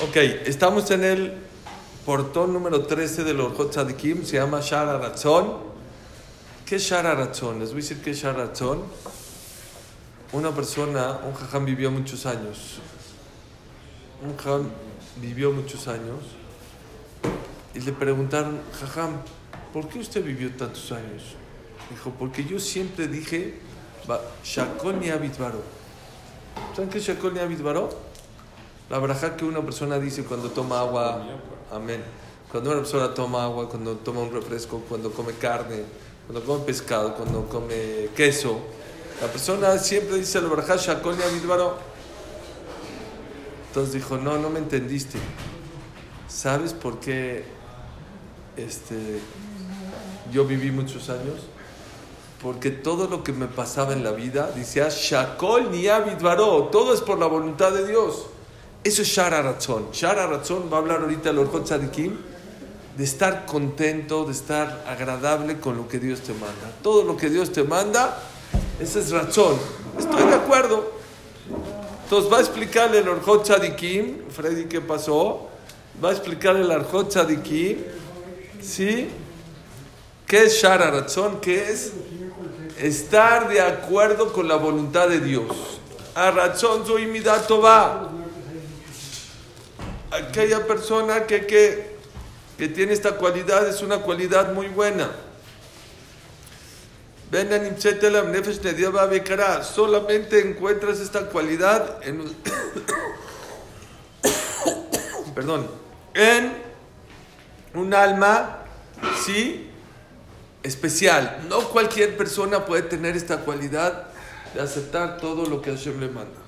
Ok, estamos en el portón número 13 de los Tzadikim, se llama Shara Ratzon. ¿Qué es Shara Ratzon? Les voy a decir qué es Shara Ratzon. Una persona, un jajam vivió muchos años. Un jajam vivió muchos años y le preguntaron, jajam, ¿por qué usted vivió tantos años? Dijo, porque yo siempre dije, Shakol ni. ¿Saben qué es Shakol ni? La braja que una persona dice cuando toma agua, amén. Cuando una persona toma agua, cuando toma un refresco, cuando come carne, cuando come pescado, cuando come queso, la persona siempre dice la braja Shakol Entonces dijo, no, no me entendiste. ¿Sabes por qué este, yo viví muchos años? Porque todo lo que me pasaba en la vida, decía Shakol ni todo es por la voluntad de Dios. Eso es Shara Ratzon. Shara Ratzon va a hablar ahorita el Orjot Tzadikim de estar contento, de estar agradable con lo que Dios te manda. Todo lo que Dios te manda, ese es Ratzon. Estoy de acuerdo. Entonces va a explicarle el Orjot Tzadikim, Freddy, ¿qué pasó? Va a explicarle el Orjot Tzadikim, ¿sí? ¿Qué es Shara Ratzon? ¿Qué es? Estar de acuerdo con la voluntad de Dios. A Ratzon soy mi dato va aquella persona que, que, que tiene esta cualidad es una cualidad muy buena. Solamente encuentras esta cualidad en, perdón, en un alma, sí, especial. No cualquier persona puede tener esta cualidad de aceptar todo lo que Hashem le manda.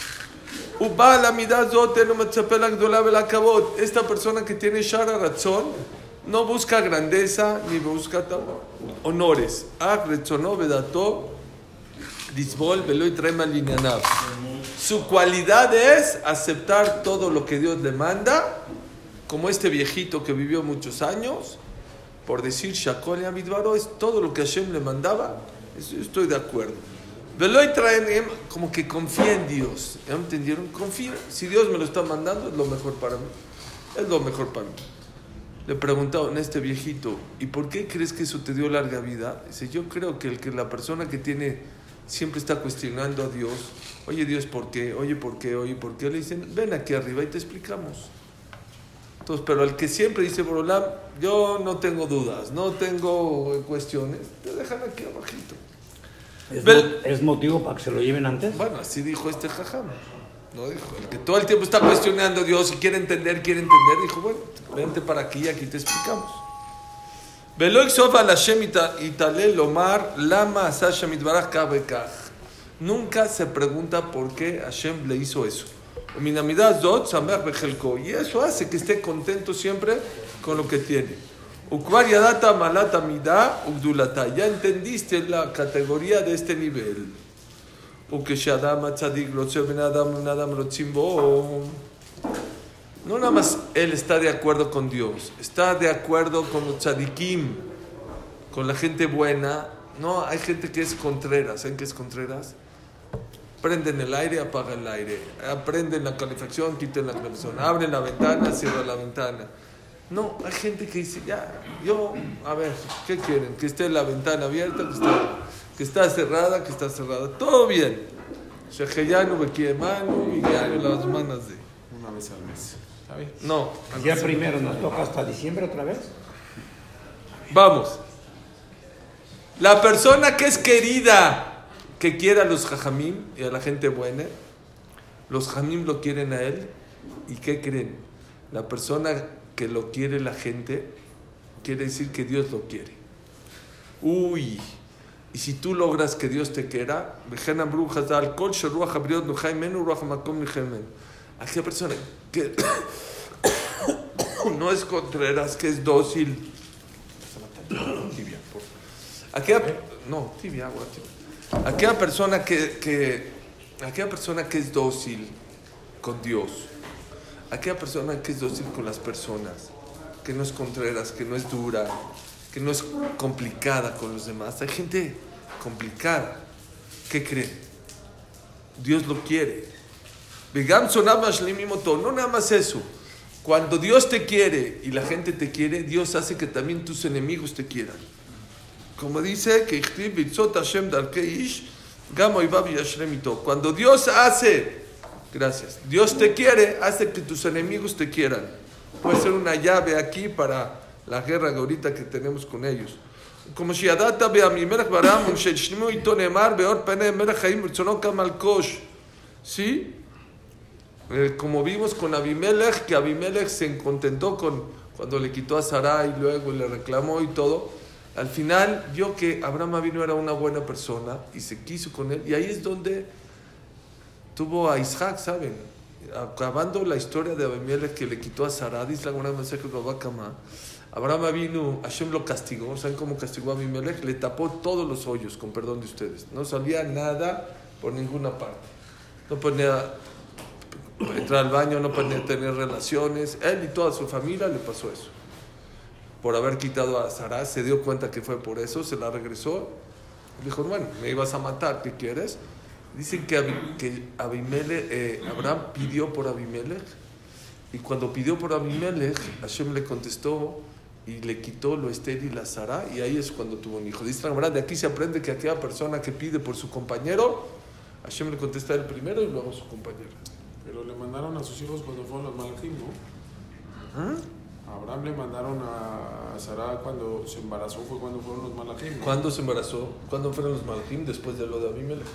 Esta persona que tiene Shara Razón no busca grandeza ni busca honores. Su cualidad es aceptar todo lo que Dios le manda, como este viejito que vivió muchos años, por decir Shakol y es todo lo que Hashem le mandaba, estoy de acuerdo. Como que confía en Dios. ¿Ya entendieron? Confía. Si Dios me lo está mandando, es lo mejor para mí. Es lo mejor para mí. Le preguntaron a este viejito, ¿y por qué crees que eso te dio larga vida? Dice, yo creo que el que la persona que tiene siempre está cuestionando a Dios, oye Dios, ¿por qué? Oye, ¿por qué? Oye, ¿por qué? Le dicen, ven aquí arriba y te explicamos. Entonces, pero el que siempre dice, Borolam, yo no tengo dudas, no tengo cuestiones, te dejan aquí abajito. ¿Es, motivo para que se lo lleven antes? Bueno, así dijo este jajam. No dijo, el que todo el tiempo está cuestionando a Dios y quiere entender, quiere entender, dijo, bueno, vente para aquí y aquí te explicamos. Nunca se pregunta por qué Hashem le hizo eso. Y eso hace que esté contento siempre con lo que tiene. Malata Mida Ya entendiste la categoría de este nivel. No nada más él está de acuerdo con Dios, está de acuerdo con los tzadikim, con la gente buena. No, hay gente que es contreras. ¿Saben qué es contreras? Prenden el aire, apagan el aire. Aprenden la calefacción, quiten la calefacción. Abren la ventana, cierran la ventana no, hay gente que dice, ya, yo, a ver, ¿qué quieren? Que esté la ventana abierta, que está, que está cerrada, que está cerrada. Todo bien. no me quiere mano y las manos de... Una vez al mes. No. Ya primero nos toca hasta diciembre otra vez. Vamos. La persona que es querida, que quiera a los jajamim y a la gente buena, los jajamim lo quieren a él. ¿Y qué creen? La persona que lo quiere la gente, quiere decir que Dios lo quiere. Uy, y si tú logras que Dios te quiera, aquella persona que, no es Contreras, que es dócil. Tibia. Aquella, no, tibia, agua, tibia. Aquella persona que, que, aquella persona que es dócil con Dios, aquella persona que es dócil con las personas, que no es Contreras, que no es dura, que no es complicada con los demás. Hay gente complicada. ¿Qué cree? Dios lo quiere. No nada más eso. Cuando Dios te quiere y la gente te quiere, Dios hace que también tus enemigos te quieran. Como dice que cuando Dios hace, gracias, Dios te quiere, hace que tus enemigos te quieran. Puede ser una llave aquí para la guerra ahorita que tenemos con ellos. Como si Adata a mi baram, un shechnimu y tonemar, beor pene melech haim, kosh. ¿Sí? Eh, como vimos con Abimelech, que Abimelech se contentó con cuando le quitó a Sarai y luego le reclamó y todo. Al final vio que Abraham Avinu era una buena persona y se quiso con él. Y ahí es donde tuvo a Isaac, ¿saben? Acabando la historia de Abimelech que le quitó a Sarai, dice la buena mensaje de Abraham Avinu, Hashem lo castigó. ¿Saben cómo castigó a Abimelech? Le tapó todos los hoyos, con perdón de ustedes. No salía nada por ninguna parte. No ponía entrar al baño, no podía tener relaciones. Él y toda su familia le pasó eso. Por haber quitado a Sara, se dio cuenta que fue por eso, se la regresó. Dijo, bueno, me ibas a matar, ¿qué quieres? Dicen que, que Abimelech, eh, Abraham pidió por Abimelech y cuando pidió por Abimelech, Hashem le contestó y le quitó lo estéril a Sara y ahí es cuando tuvo un hijo. Dice la de aquí se aprende que aquella persona que pide por su compañero, Hashem le contesta el primero y luego su compañero. Pero le mandaron a sus hijos cuando fueron los malajim, ¿no? ¿Ah? Abraham le mandaron a Sara cuando se embarazó, fue cuando fueron los malajim. ¿no? ¿Cuándo se embarazó? ¿Cuándo fueron los malajim? Después de lo de Abimelech.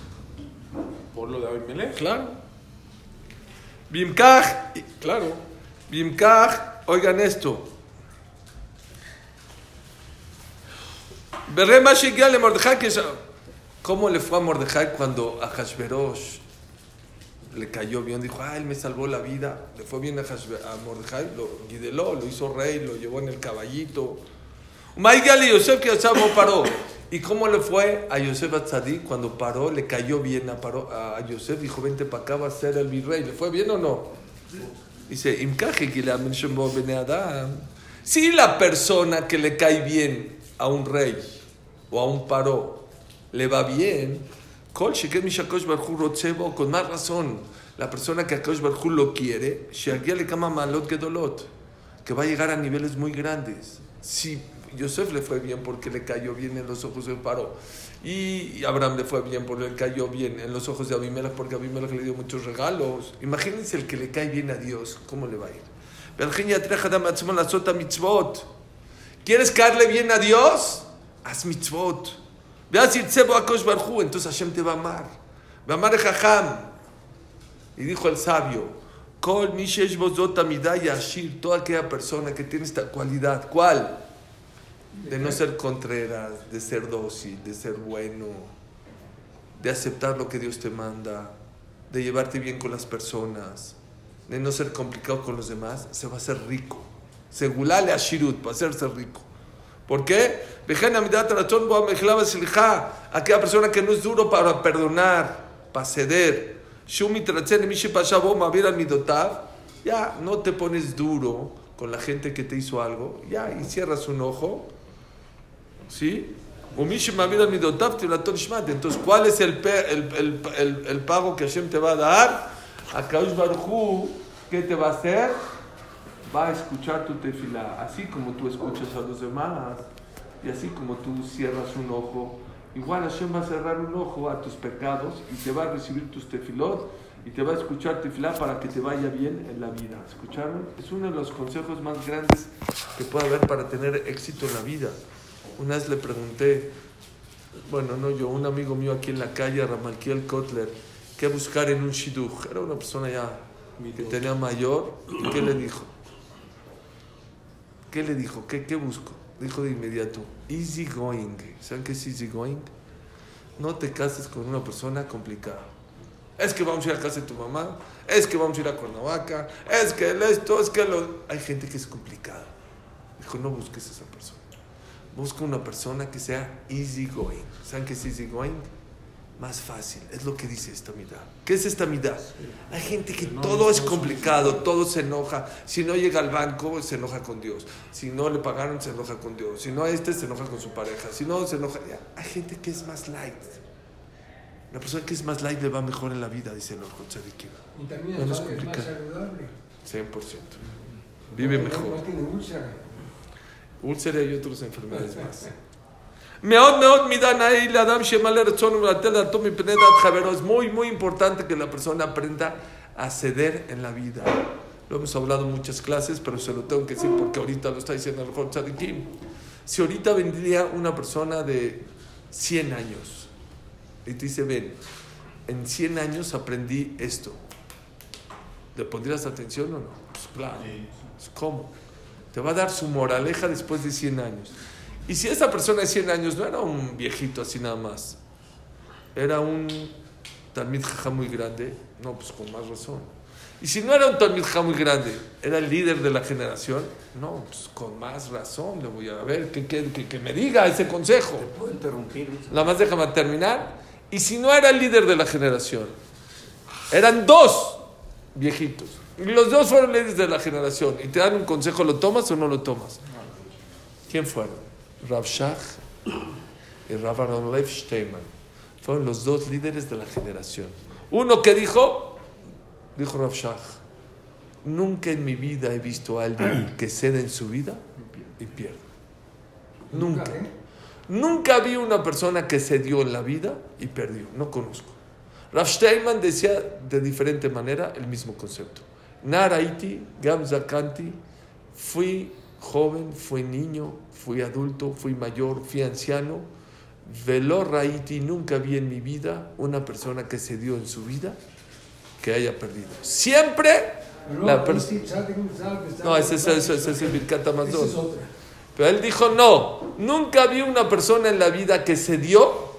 ¿Por lo de Abimelech? Claro. Bimkaj, claro. Bimkaj, oigan esto. Que ¿Cómo le fue a Mordejai cuando a Hashverosh le cayó bien? Dijo, ah, él me salvó la vida. Le fue bien a, a Mordejai, lo guideló, lo hizo rey, lo llevó en el caballito. Yosef que Yosef no paró. ¿Y cómo le fue a Yosef Atzadí cuando paró? Le cayó bien a, paró, a Yosef, dijo, vente para acá, va a ser el virrey. ¿Le fue bien o no? Dice, "Imkaje que la mention bo bene Adam". Si la persona que le cae bien a un rey o a un paró le va bien, con más razón, la persona que a Kosh Barhu lo quiere, le malot gedolot, que va a llegar a niveles muy grandes. Si Yosef le fue bien porque le cayó bien en los ojos de Paró. Y Abraham le fue bien porque le cayó bien en los ojos de Abimelech porque Abimelech le dio muchos regalos. Imagínense el que le cae bien a Dios, ¿cómo le va a ir? ¿Quieres caerle bien a Dios? Haz mitzvot. Entonces Hashem te va a amar. Va a amar a Jajam. Y dijo el sabio, Yashir, toda aquella persona que tiene esta cualidad. ¿Cuál? De no ser contreras, de ser dócil, de ser bueno, de aceptar lo que Dios te manda, de llevarte bien con las personas, de no ser complicado con los demás, se va a hacer rico. Segulale a Shirut, para hacerse rico. ¿Por qué? Aquella persona que no es duro para perdonar, para ceder. Ya, no te pones duro con la gente que te hizo algo, ya, y cierras un ojo, ¿sí? Entonces, ¿cuál es el, el, el, el, pago que Hashem te va a dar? A Kaush Baruj ¿qué te va a hacer? va a escuchar tu tefilá, así como tú escuchas a los demás y así como tú cierras un ojo, igual Hashem va a cerrar un ojo a tus pecados y te va a recibir tus tefilot y te va a escuchar tefilá para que te vaya bien en la vida. ¿Escucharon? Es uno de los consejos más grandes que puede haber para tener éxito en la vida. Una vez le pregunté, bueno, no yo, un amigo mío aquí en la calle, Ramalkiel Kotler, qué buscar en un shidduch. Era una persona ya que tenía mayor. ¿Y qué le dijo? ¿Qué le dijo? ¿Qué, qué busco? Dijo de inmediato, easy going. ¿Saben qué es easy going? No te cases con una persona complicada. Es que vamos a ir a casa de tu mamá, es que vamos a ir a Cuernavaca, es que esto, es que lo... Hay gente que es complicada. Dijo, no busques a esa persona. Busca una persona que sea easy going. ¿Saben qué es easy going? Más fácil. Es lo que dice esta mitad. ¿Qué es esta mitad? Hay gente que todo es complicado, todo se enoja. Si no llega al banco, se enoja con Dios. Si no le pagaron, se enoja con Dios. Si no a este, se enoja con su pareja. Si no, se enoja. Hay gente que es más light. La persona que es más light le va mejor en la vida, dice el Orjo Y también es, más saludable. 100%. Vive mejor. Úlcera. Y otras enfermedades más. Es muy, muy importante que la persona aprenda a ceder en la vida. Lo hemos hablado en muchas clases, pero se lo tengo que decir porque ahorita lo está diciendo el Kim. Si ahorita vendría una persona de 100 años y te dice, ven, en 100 años aprendí esto. ¿Le pondrías atención o no? Pues claro. ¿Cómo? Te va a dar su moraleja después de 100 años. Y si esa persona de 100 años no era un viejito así nada más, era un Talmid Jaja muy grande, no, pues con más razón. Y si no era un Talmid muy grande, era el líder de la generación, no, pues con más razón le voy a ver que, que, que me diga ese consejo. ¿Te puedo interrumpir? Nada más déjame terminar. Y si no era el líder de la generación, eran dos viejitos. Los dos fueron líderes de la generación. Y te dan un consejo, ¿lo tomas o no lo tomas? ¿Quién fueron? Rav Shach y Rav Aron Steinman. Fueron los dos líderes de la generación. Uno que dijo, dijo Rav Shach, nunca en mi vida he visto a alguien que cede en su vida y pierde. Nunca. Nunca vi una persona que se dio en la vida y perdió. No conozco. Rav Steinman decía de diferente manera el mismo concepto. Naraiti, Gamzakanti, fui joven, fui niño, fui adulto, fui mayor, fui anciano. Velo Raiti, nunca vi en mi vida una persona que se dio en su vida que haya perdido. Siempre la No, ese, es el Birkat pero él dijo, no, nunca vi una persona en la vida que se dio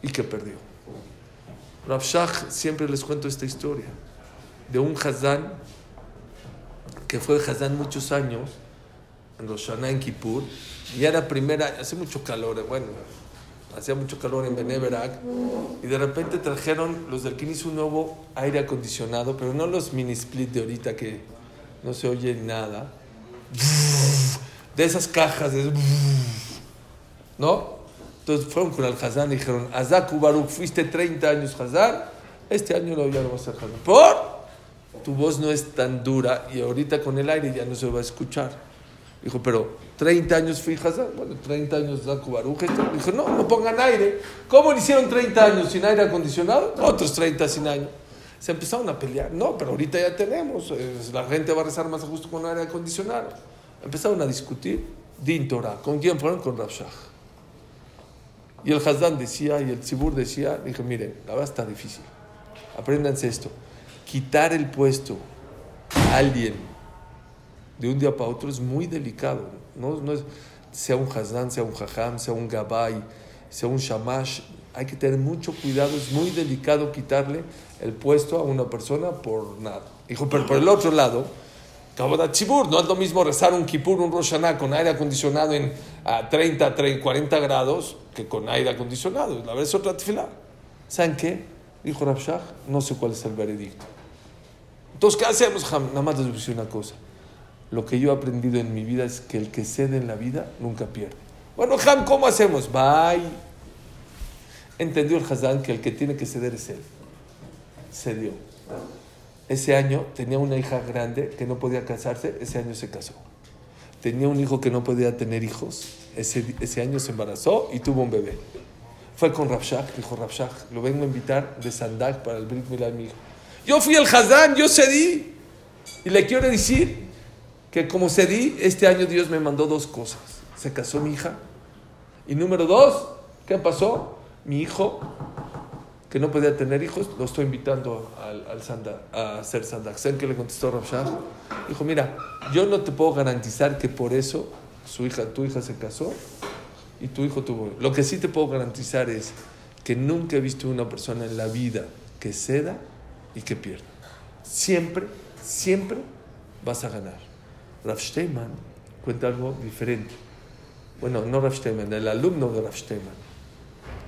y que perdió. Rav siempre les cuento esta historia de un Hazán que fue Hazán muchos años en Roshana en Kippur y era primera, hace mucho calor, bueno, hacía mucho calor en Beneverak y de repente trajeron los del Kinis un nuevo aire acondicionado, pero no los mini split de ahorita que no se oye nada de esas cajas. ¿no? Entonces fueron con el Hazán y dijeron, Azaku Baruch, fuiste 30 años Hazán, este año no vas a Hazán. ¿Por? Tu voz no es tan dura y ahorita con el aire ya no se va a escuchar. Dijo, pero 30 años fui Hazán, bueno, 30 años Azaku Baruch. Dijo, no, no pongan aire. ¿Cómo le hicieron 30 años sin aire acondicionado? Otros 30 sin aire. Se empezaron a pelear. No, pero ahorita ya tenemos. La gente va a rezar más a gusto con aire acondicionado. Empezaron a discutir Din Torah. ¿Con quién fueron? Con Rav Y el Hazdan decía, y el Tzibur decía, dije, miren, la verdad está difícil. Apréndanse esto. Quitar el puesto a alguien de un día para otro es muy delicado. No, es, sea un Hazdan, sea un Jajam, sea un Gabay, sea un Shamash. Hay que tener mucho cuidado. Es muy delicado quitarle el puesto a una persona por nada. Dijo, pero por el otro lado, no es lo mismo rezar un Kippur, un Rosh con aire acondicionado en a 30, 30, 40 grados que con aire acondicionado. La verdad es otra tefilá. ¿Saben qué? Dijo Rabshah, no sé cuál es el veredicto. Entonces, ¿qué hacemos, Nada más les una cosa. Lo que yo he aprendido en mi vida es que el que cede en la vida nunca pierde. Bueno, Ham, ¿cómo hacemos? Bye. Entendió el Hazán que el que tiene que ceder es él. Cedió ese año tenía una hija grande que no podía casarse, ese año se casó. Tenía un hijo que no podía tener hijos, ese, ese año se embarazó y tuvo un bebé. Fue con Rabshak, dijo Rabshak, lo vengo a invitar de Sandak para el Brit Milá mi hijo. Yo fui el Hazán, yo cedí. Y le quiero decir que como cedí, este año Dios me mandó dos cosas. Se casó mi hija. Y número dos, ¿qué pasó? Mi hijo que no podía tener hijos, lo estoy invitando al, al a hacer sandak. ¿Saben qué le contestó Rav Dijo, mira, yo no te puedo garantizar que por eso su hija, tu hija se casó y tu hijo tuvo. Lo que sí te puedo garantizar es que nunca he visto una persona en la vida que ceda y que pierda. Siempre, siempre vas a ganar. Rav Steinman cuenta algo diferente. Bueno, no Rav Steinman, el alumno de Rav Steinman.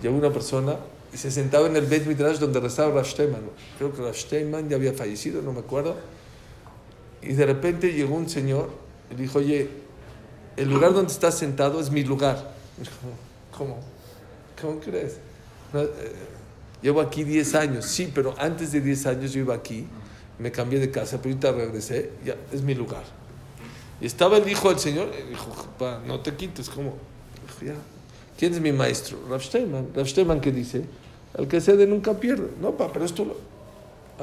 Llegó una persona y se sentaba en el Beit Midrash donde rezaba Rav Steinman. Creo que Rav Steinman ya había fallecido, no me acuerdo. Y de repente llegó un señor y dijo, oye, el lugar donde estás sentado es mi lugar. ¿Cómo? ¿Cómo crees? Llevo aquí 10 años, sí, pero antes de 10 años yo iba aquí, me cambié de casa, pero ahorita regresé, ya es mi lugar. Y estaba el hijo del Señor, dijo, pa, no te quites, ¿cómo? Dijo, ya. ¿Quién es mi maestro? Rav Steinman. Rav Steinman, ¿qué dice? El que cede nunca pierde. No, pa, pero esto lo...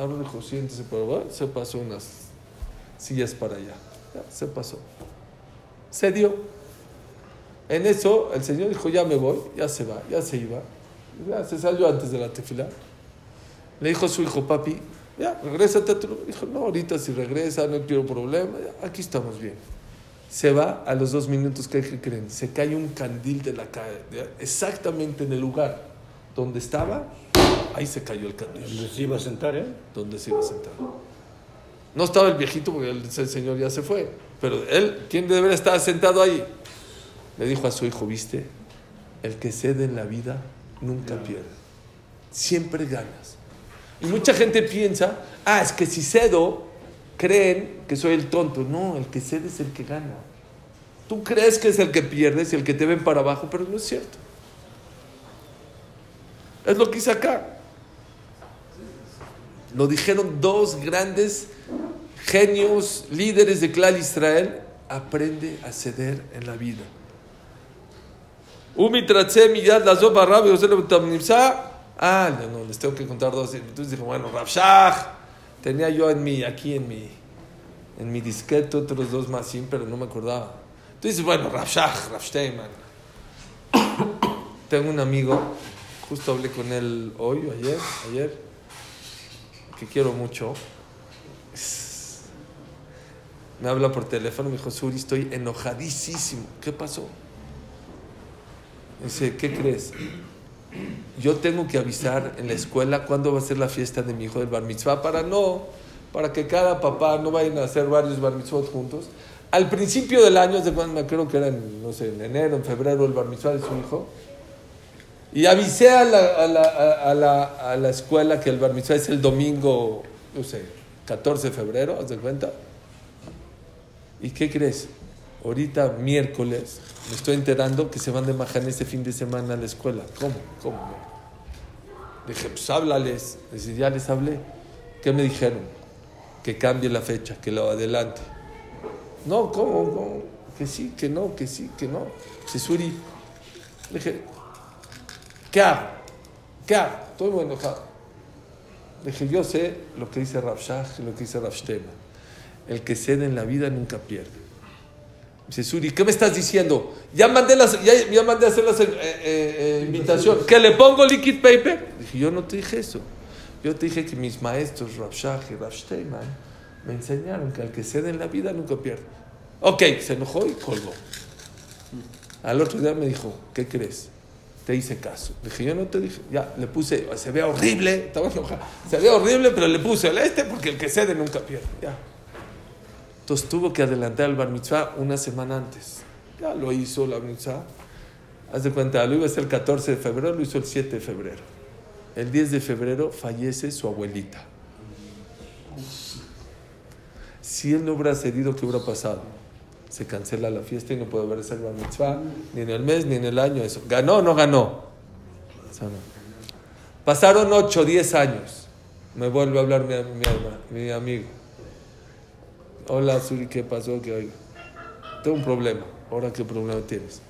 Ahora dijo, siéntese abajo, se pasó unas sillas para allá. Ya, se pasó. Se dio. En eso el Señor dijo, ya me voy, ya se va, ya se iba. Ya se salió antes de la tefila. Le dijo a su hijo, papi, ya, regrésate a tu Dijo, no, ahorita si regresa, no quiero problema, aquí estamos bien. Se va a los dos minutos, ¿qué creen? Se cae un candil de la calle, exactamente en el lugar donde estaba, ahí se cayó el candil. ¿Dónde se iba a sentar, eh? Donde se iba a sentar. No estaba el viejito porque el, señor ya se fue, pero él, ¿quién debería estar sentado ahí? Le dijo a su hijo, ¿viste? El que cede en la vida nunca pierde. Siempre ganas. Y mucha gente piensa, ah, es que si cedo, creen que soy el tonto. No, el que cede es el que gana. Tú crees que es el que pierdes y el que te ven para abajo, pero no es cierto. Es lo que hice acá. Lo dijeron dos grandes genios, líderes de Clal Israel. Aprende a ceder en la vida. Ah, no, no, les tengo que contar dos. Entonces dijo, bueno, Rabshah, tenía yo en mi, aquí en mi, en mi disquete otros dos más sin, pero no me acordaba. Entonces, bueno, Rabshah, Rabsteinman. tengo un amigo, justo hablé con él hoy, ayer, ayer, que quiero mucho. Me habla por teléfono, me dijo, Suri, estoy enojadísimo. ¿Qué pasó? Dice, ¿qué crees? yo tengo que avisar en la escuela cuándo va a ser la fiesta de mi hijo del bar mitzvah para no, para que cada papá no vayan a hacer varios bar mitzvot juntos. Al principio del año, de cuando me creo que era en, no sé, en enero, en febrero, el bar mitzvah de su hijo. Y avisé a la, a la, a la, a la escuela que el bar mitzvah es el domingo, no sé, 14 de febrero, ¿haz de cuenta? ¿Y qué crees? Ahorita, miércoles, me estoy enterando que se van de Maján este fin de semana a la escuela. ¿Cómo? ¿Cómo? dije, pues háblales. Dije, ya les hablé. ¿Qué me dijeron? Que cambie la fecha, que lo adelante. No, ¿cómo? ¿Cómo? Que sí, que no, que sí, que no. Suri. dije, ¿qué hago? ¿Qué hago? Estoy muy enojado. dije, yo sé lo que dice Rav Shach y lo que dice Rav El que cede en la vida nunca pierde. Dice Suri, ¿qué me estás diciendo? Ya mandé, las, ya, mandé a hacer la eh, eh, eh, invitación. ¿Que le pongo liquid paper? Dije, yo no te dije eso. Yo te dije que mis maestros, Rav Shach y Rav me enseñaron que al que cede en la vida nunca pierde. Ok, se enojó y colgó. Al otro día me dijo, ¿qué crees? Te hice caso. Dije, yo no te dije. Ya, le puse, se ve horrible, estaba enojado. Se ve horrible, pero le puse el este porque el que cede nunca pierde. Ya. Entonces tuvo que adelantar el bar mitzvah una semana antes. Ya lo hizo la mitzvah. Haz de cuenta, lo iba a hacer el 14 de febrero, lo hizo el 7 de febrero. El 10 de febrero fallece su abuelita. Si él no hubiera cedido, ¿qué hubiera pasado? Se cancela la fiesta y no puede verse el bar mitzvah, ni en el mes, ni en el año. Eso. ¿Ganó o no ganó? Pasaron 8, 10 años. Me vuelve a hablar mi, mi, mi amigo Hola, Suri, ¿qué pasó? ¿Qué oiga? Tengo un problema. ¿Ahora qué problema tienes?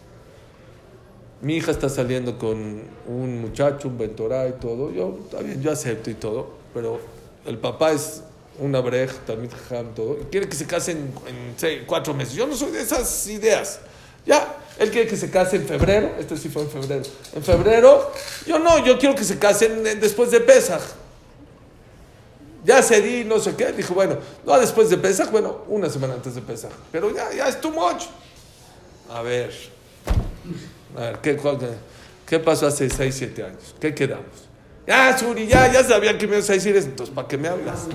Mi hija está saliendo con un muchacho, un ventorá y todo. Yo, está bien, yo acepto y todo. Pero el papá es una brej, también todo. Y quiere que se casen en, cuatro meses. Yo no soy de esas ideas. Ya, él quiere que se case en febrero. Este sí fue en febrero. En febrero, yo no, yo quiero que se casen después de Pesach ya cedí, no sé qué. Dijo, bueno, no después de Pesach, bueno, una semana antes de Pesach. Pero ya, ya es too much. A ver, a ver, ¿qué, pasó hace 6, 7 años? ¿Qué quedamos? Ya, Suri, ya, ya sabía que me ibas a decir eso. Entonces, ¿para qué me hablas?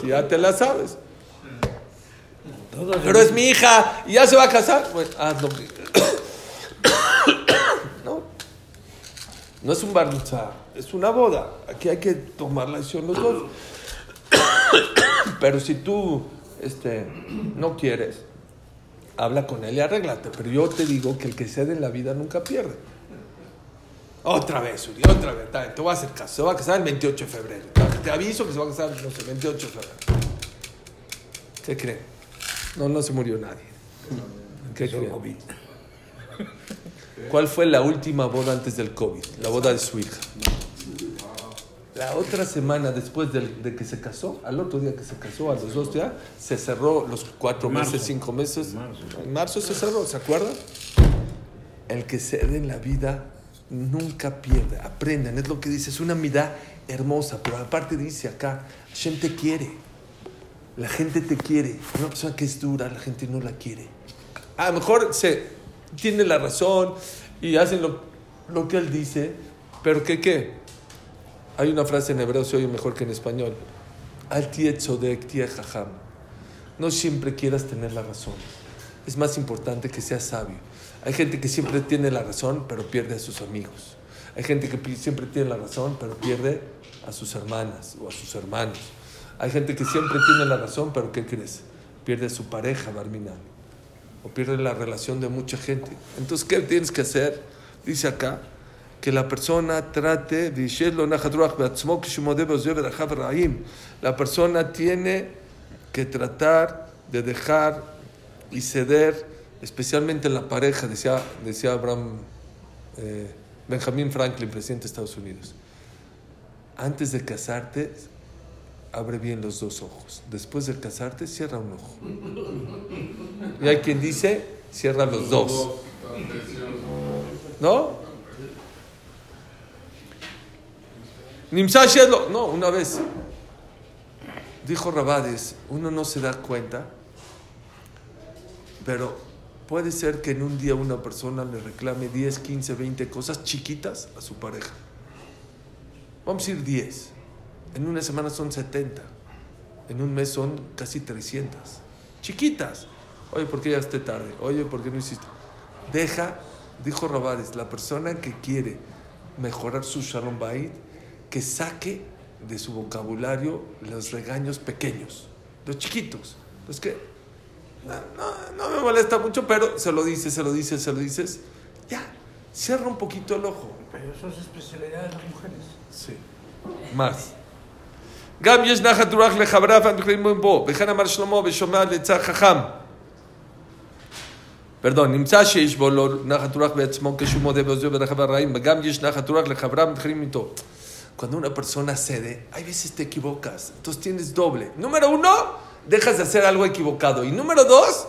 Si ya te la sabes. Pero es mi hija y ya se va a casar. Pues lo que. no. No es un bar es una boda. Aquí hay que tomar la decisión los dos. Pero si tú este, no quieres, habla con él y arréglate. Pero yo te digo que el que cede en la vida nunca pierde. Otra vez, Uri, otra vez. Te voy a hacer caso. Se va a casar el 28 de febrero. Te aviso que se va a casar, no sé, el 28 de febrero. ¿Qué creen? No, no se murió nadie. ¿Qué creen? ¿Cuál fue la última boda antes del COVID? La boda de su hija. La otra semana después de, que se casó, al otro día que se casó, a los dos días, se cerró los cuatro meses, cinco meses. En marzo se cerró, ¿se acuerdan? El que cede en la vida nunca pierde, aprendan, es lo que dice, es una mirada hermosa, pero aparte dice acá, Hashem te quiere, la gente te quiere, una persona que es dura, la gente no la quiere. A lo mejor se tiene la razón y hacen lo, lo que él dice, pero ¿qué qué? Hay una frase en hebreo, se oye mejor que en español. Al No siempre quieras tener la razón. Es más importante que seas sabio. Hay gente que siempre tiene la razón, pero pierde a sus amigos. Hay gente que siempre tiene la razón, pero pierde a sus hermanas o a sus hermanos. Hay gente que siempre tiene la razón, pero ¿qué crees? Pierde a su pareja, Barminal. O pierde la relación de mucha gente. Entonces, ¿qué tienes que hacer? Dice acá, que la persona trate, la persona tiene que tratar de dejar y ceder, especialmente en la pareja, decía, decía Abraham, eh, Benjamin Franklin, presidente de Estados Unidos. Antes de casarte, abre bien los dos ojos. Después de casarte, cierra un ojo. Y hay quien dice, cierra los dos. ¿No? No, una vez. Dijo Rabades, uno no se da cuenta, pero puede ser que en un día una persona le reclame 10, 15, 20 cosas chiquitas a su pareja. Vamos a ir 10. En una semana son 70. En un mes son casi 300. Chiquitas. Oye, ¿por qué llegaste tarde? Oye, ¿por qué no hiciste? Deja, dijo Rabades, la persona que quiere mejorar su Shalom Bait que saque de su vocabulario los regaños pequeños, los chiquitos, los que no, me molesta mucho, pero se lo dices, se lo dices, se lo dices, ya, cierra un poquito el ojo. Pero eso es especialidad de las mujeres. Sí, más. גם יש נחת רוח לחבריו המקרימים בו, וכן אמר שלמה ושומע לעצה חכם. פרדון, נמצא שיש בו לא נחת רוח בעצמו כשהוא מודה בעוזיו ברכב הרעים, וגם יש נחת רוח לחבריו המקרימים איתו. cuando una persona cede, hay veces te equivocas. Entonces tienes doble. Número uno, dejas de hacer algo equivocado. Y número dos,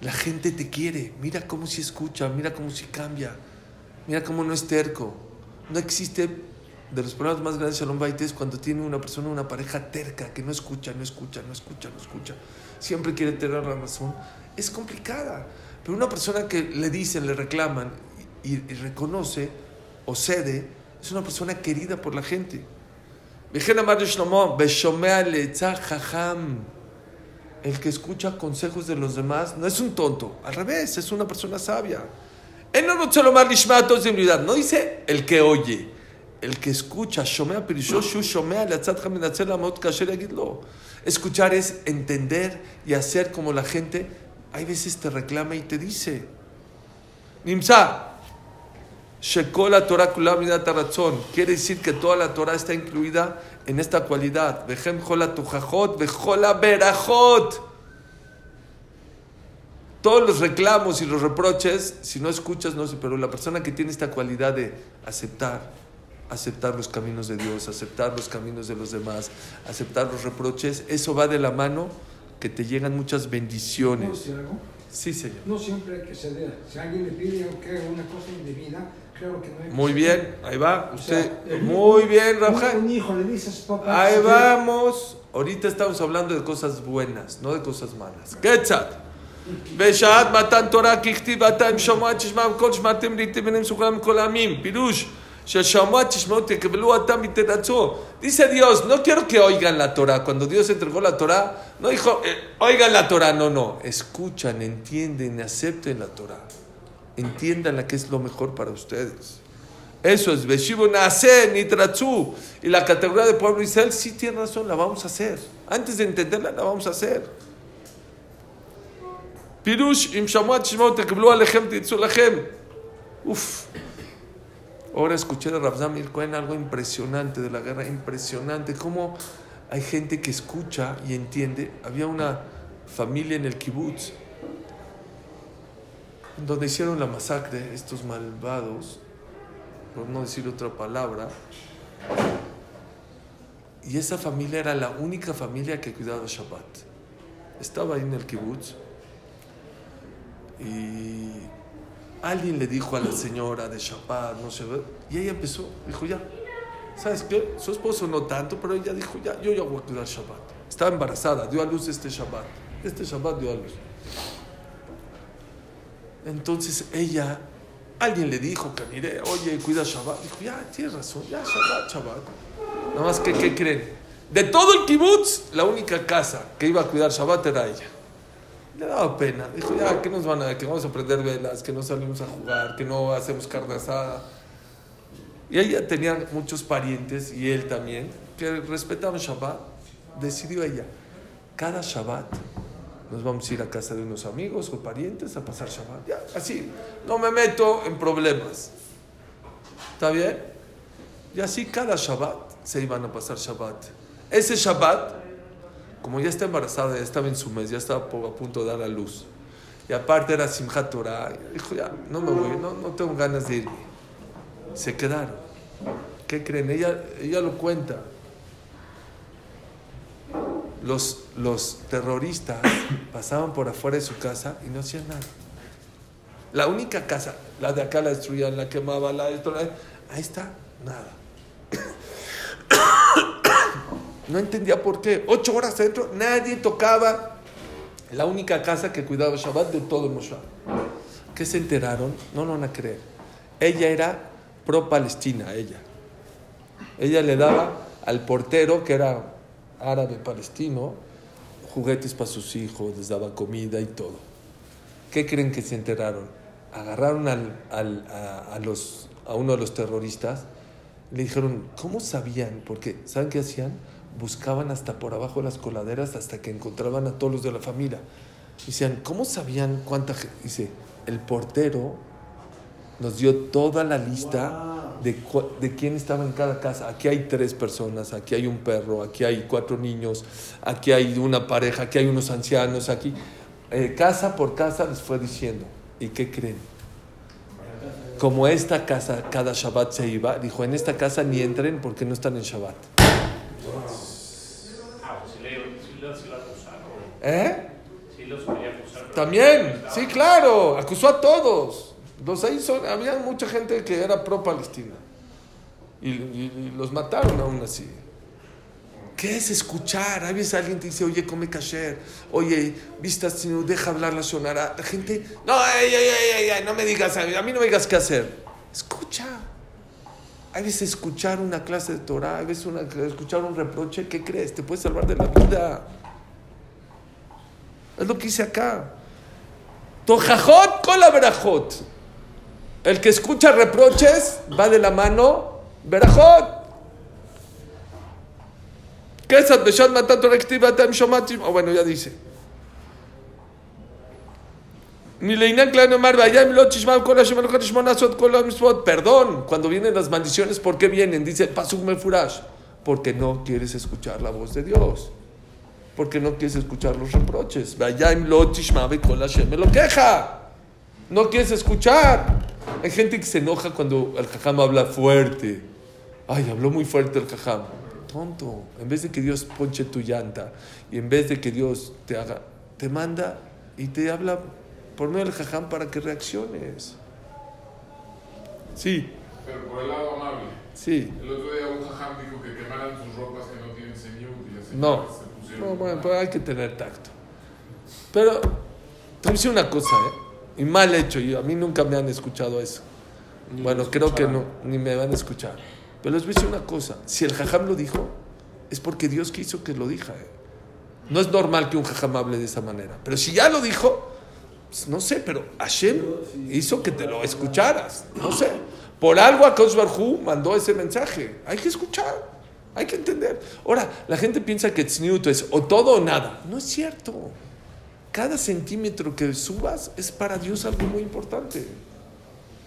la gente te quiere. Mira cómo si escucha, mira cómo si cambia. Mira cómo no es terco. No existe de los problemas más grandes de Shalom es cuando tiene una persona, una pareja terca, que no escucha, no escucha, no escucha, no escucha. Siempre quiere tener la razón. Es complicada. Pero una persona que le dicen, le reclaman y reconoce o cede, es una persona querida por la gente. El que escucha consejos de los demás no es un tonto, al revés, es una persona sabia. No dice el que oye, el que escucha. Escuchar es entender y hacer como la gente hay veces te reclama y te dice. Nimsa, Shekola Torah razón. Quiere decir que toda la Torah está incluida en esta cualidad. Vejem jola tujajot, vejola berajot. Todos los reclamos y los reproches, si no escuchas, no sé, pero la persona que tiene esta cualidad de aceptar, aceptar los caminos de Dios, aceptar los caminos de los demás, aceptar los reproches, eso va de la mano que te llegan muchas bendiciones. Sí, señor. No siempre hay que ceder. Si alguien le pide una cosa indebida, muy bien, ahí va. Usted, muy bien, Rafa. Ahí vamos. Ahorita estamos hablando de cosas buenas, no de cosas malas. Quetzat. matan Torah ככתיב אתה עם שמוע תשמע כל שמעתם לי תבנים סוכרם כל העמים פירוש Dice Dios, no quiero que oigan la Torah. Cuando Dios entregó la Torah, no dijo, eh, oigan la Torah. No, no. Escuchan, entienden, acepten la Torah. Entiendan la que es lo mejor para ustedes. Eso es Beshibu Nase Nitratsu. Y la categoría de pueblo Israel sí tiene razón, la vamos a hacer. Antes de entenderla, la vamos a hacer. Pirush im shamuat shmot tekblu. Uf. Ahora escuché de Rabzamir Cohen algo impresionante de la guerra, impresionante. Cómo hay gente que escucha y entiende. Había una familia en el kibutz donde hicieron la masacre, estos malvados, por no decir otra palabra. Y esa familia era la única familia que cuidaba Shabbat. Estaba ahí en el kibutz y alguien le dijo a la señora de Shabbat, no sé, y ella empezó, dijo ya, ¿sabes qué? Su esposo no tanto, pero ella dijo ya, yo ya voy a cuidar Shabbat. Estaba embarazada, dio a luz este Shabbat. Este Shabbat dio a luz. Entonces ella, alguien le dijo mire, oye, cuida Shabbat. Dijo, ya, tienes razón, ya, Shabbat, Shabbat. Nada más que, ¿qué creen? De todo el kibutz, la única casa que iba a cuidar Shabbat era ella. Le daba pena. Dijo, ya, ¿qué nos van a Que vamos a prender velas, que no salimos a jugar, que no hacemos carne asada. Y ella tenía muchos parientes, y él también, que respetaban Shabbat. Decidió ella, cada Shabbat nos vamos a ir a casa de unos amigos o parientes a pasar Shabbat. Ya, así, no me meto en problemas. ¿Está bien? Y así cada Shabbat se iban a pasar Shabbat. Ese Shabbat como ya está embarazada, ya estaba en su mes, ya estaba a punto de dar a luz. Y aparte era Simchat Torah, dijo, ya, no me voy, no, no tengo ganas de irme. Se quedaron. ¿Qué creen? Ella, ella lo cuenta. Los, los terroristas pasaban por afuera de su casa y no hacían nada. La única casa, la de acá la destruían, la quemaban, la destruían. Ahí está, nada. No entendía por qué. Ocho horas adentro, nadie tocaba la única casa que cuidaba Shabbat de todo Moshe. ¿Qué se enteraron? No lo van a creer. Ella era pro-Palestina, ella. Ella le daba al portero, que era árabe palestino, juguetes para sus hijos, les daba comida y todo. ¿Qué creen que se enteraron? Agarraron al, a, los, a uno de los terroristas, le dijeron, ¿cómo sabían? Porque, ¿saben qué hacían? buscaban hasta por abajo de las coladeras hasta que encontraban a todos los de la familia. Decían, ¿cómo sabían cuánta gente? Dice, el portero nos dio toda la lista de, de, quién estaba en cada casa. Aquí hay tres personas, aquí hay un perro, aquí hay cuatro niños, aquí hay una pareja, aquí hay unos ancianos, aquí. Eh, casa por casa les fue diciendo. ¿Y qué creen? Como esta casa cada Shabbat se iba, dijo, en esta casa ni entren porque no están en Shabbat. ¿Eh? También, sí, claro, acusó a todos. Los ahí había mucha gente que era pro-Palestina. Y, los mataron aún así. ¿Qué es escuchar? A veces alguien te dice, oye, come kasher. Oye, vistas, si deja hablar la sonara. La gente, no, ay, ay, ay, no me digas, a mí no me digas qué hacer. Escucha. Hay veces escuchar una clase de Torah, hay veces escuchar un reproche, ¿qué crees? Te puede salvar de la vida. Es lo que hice acá. Tojajot con la. El que escucha reproches va de la mano verajot. ¿Qué es Adbeshat matando Tam Shomatim? O bueno, ya dice. Perdón, cuando vienen las maldiciones, ¿por qué vienen? Dice Pasuk Mefurash. Porque no quieres escuchar la voz de Dios porque no quieres escuchar los reproches. Me lo queja. No quieres escuchar. Hay gente que se enoja cuando el jajam habla fuerte. Ay, habló muy fuerte el jajam. Tonto. En vez de que Dios ponche tu llanta y en vez de que Dios te haga, te manda y te habla por medio del jajam para que reacciones. Sí. Pero por el lado amable. Sí. El otro día un jajam dijo que quemaran sus ropas que no tienen señor y así. No. No, bueno, pues hay que tener tacto. Pero, te voy a decir una cosa, ¿eh? Y mal hecho, y a mí nunca me han escuchado eso. bueno, creo que no, ni me van a escuchar. Pero les voy a decir una cosa. Si el jajam lo dijo, es porque Dios quiso que lo diga. ¿eh? No es normal que un jajam hable de esa manera. Pero si ya lo dijo, pues no sé, pero Hashem hizo que te lo escucharas. No sé. Por algo a Barhu mandó ese mensaje. Hay que escuchar. Hay que entender. Ahora, la gente piensa que Tzniut es o todo o nada. No es cierto. Cada centímetro que subas es para Dios algo muy importante.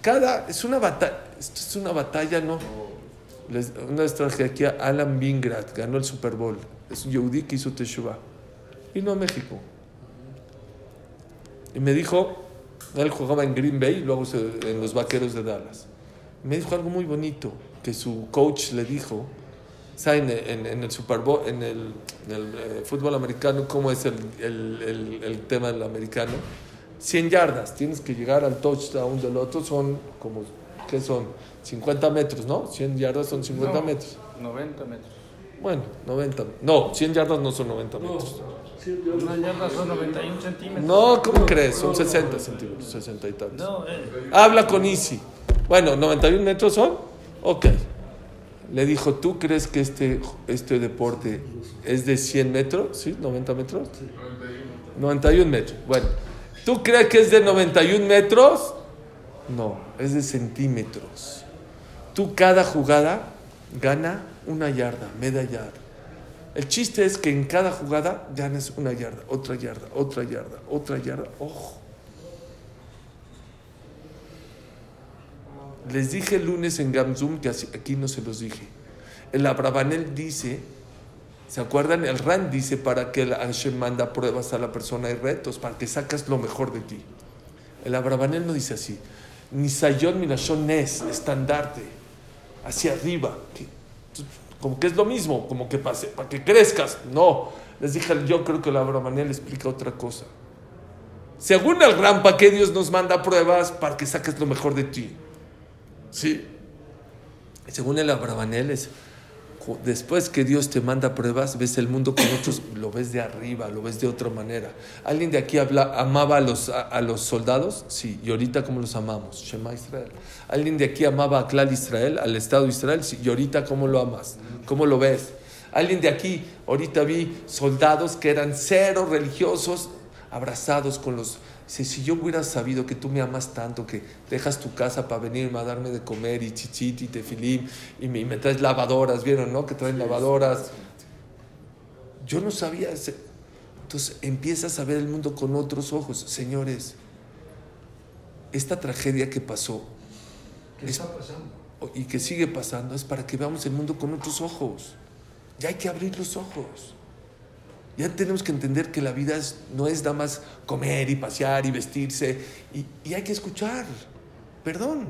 Cada, es una batalla, esto es una batalla, ¿no? una estrategia aquí, Alan Bingrat ganó el Super Bowl. Es un Yehudi que hizo Teshuvah. Vino a México. Y me dijo, él jugaba en Green Bay, luego en los Vaqueros de Dallas. Me dijo algo muy bonito, que su coach le dijo, ¿saben? En, en el Super Bowl, en el, eh, fútbol americano, ¿cómo es el, el, el, tema del americano? 100 yardas, tienes que llegar al touchdown del otro, son como, ¿qué son? 50 metros, ¿no? 100 yardas son 50 metros. 90 metros. Bueno, 90. No, 100 yardas no son 90 metros. Una yarda son 91 centímetros. No, ¿cómo crees? Son 60 centímetros, 60 y tantos. No, eh. Habla con Easy. Bueno, 91 metros son. Ok. Le dijo, ¿tú crees que este, este deporte es de 100 metros? ¿Sí? ¿90 metros? 91 metros. Bueno, ¿tú crees que es de 91 metros? No, es de centímetros. Tú cada jugada gana una yarda, media yarda. El chiste es que en cada jugada ganes una yarda, otra yarda, otra yarda, otra yarda. Ojo. Les dije el lunes en Gamzum que aquí no se los dije. El Abrabanel dice, ¿se acuerdan? El Ran dice para que el Hashem manda pruebas a la persona y retos, para que sacas lo mejor de ti. El Abrabanel no dice así. Ni Sayon Minashon Nes, estandarte, hacia arriba. Como que es lo mismo, como que pase, para que crezcas. No, les dije, yo creo que el Abrabanel explica otra cosa. Según el Ran, ¿para qué Dios nos manda pruebas? Para que saques lo mejor de ti. Sí. Según el Abrabanel, es, después que Dios te manda pruebas, ves el mundo con otros, lo ves de arriba, lo ves de otra manera. ¿Alguien de aquí amaba a los, a, los soldados? Sí. ¿Y ahorita cómo los amamos? Shema Israel. ¿Alguien de aquí amaba a Clal Israel, al Estado de Israel? Sí. ¿Y ahorita cómo lo amas? ¿Cómo lo ves? ¿Alguien de aquí, ahorita vi soldados que eran cero religiosos, abrazados con los si yo hubiera sabido que tú me amas tanto, que dejas tu casa para venirme a darme de comer y chichiti y tefilim y me, me traes lavadoras, ¿vieron, no? Que traen lavadoras. Yo no sabía. Entonces empiezas a ver el mundo con otros ojos. Señores, esta tragedia que pasó. ¿Qué está pasando? Y que sigue pasando es para que veamos el mundo con otros ojos. Ya hay que abrir los ojos. Ya tenemos que entender que la vida no es nada más comer y pasear y vestirse. Y, hay que escuchar. Perdón,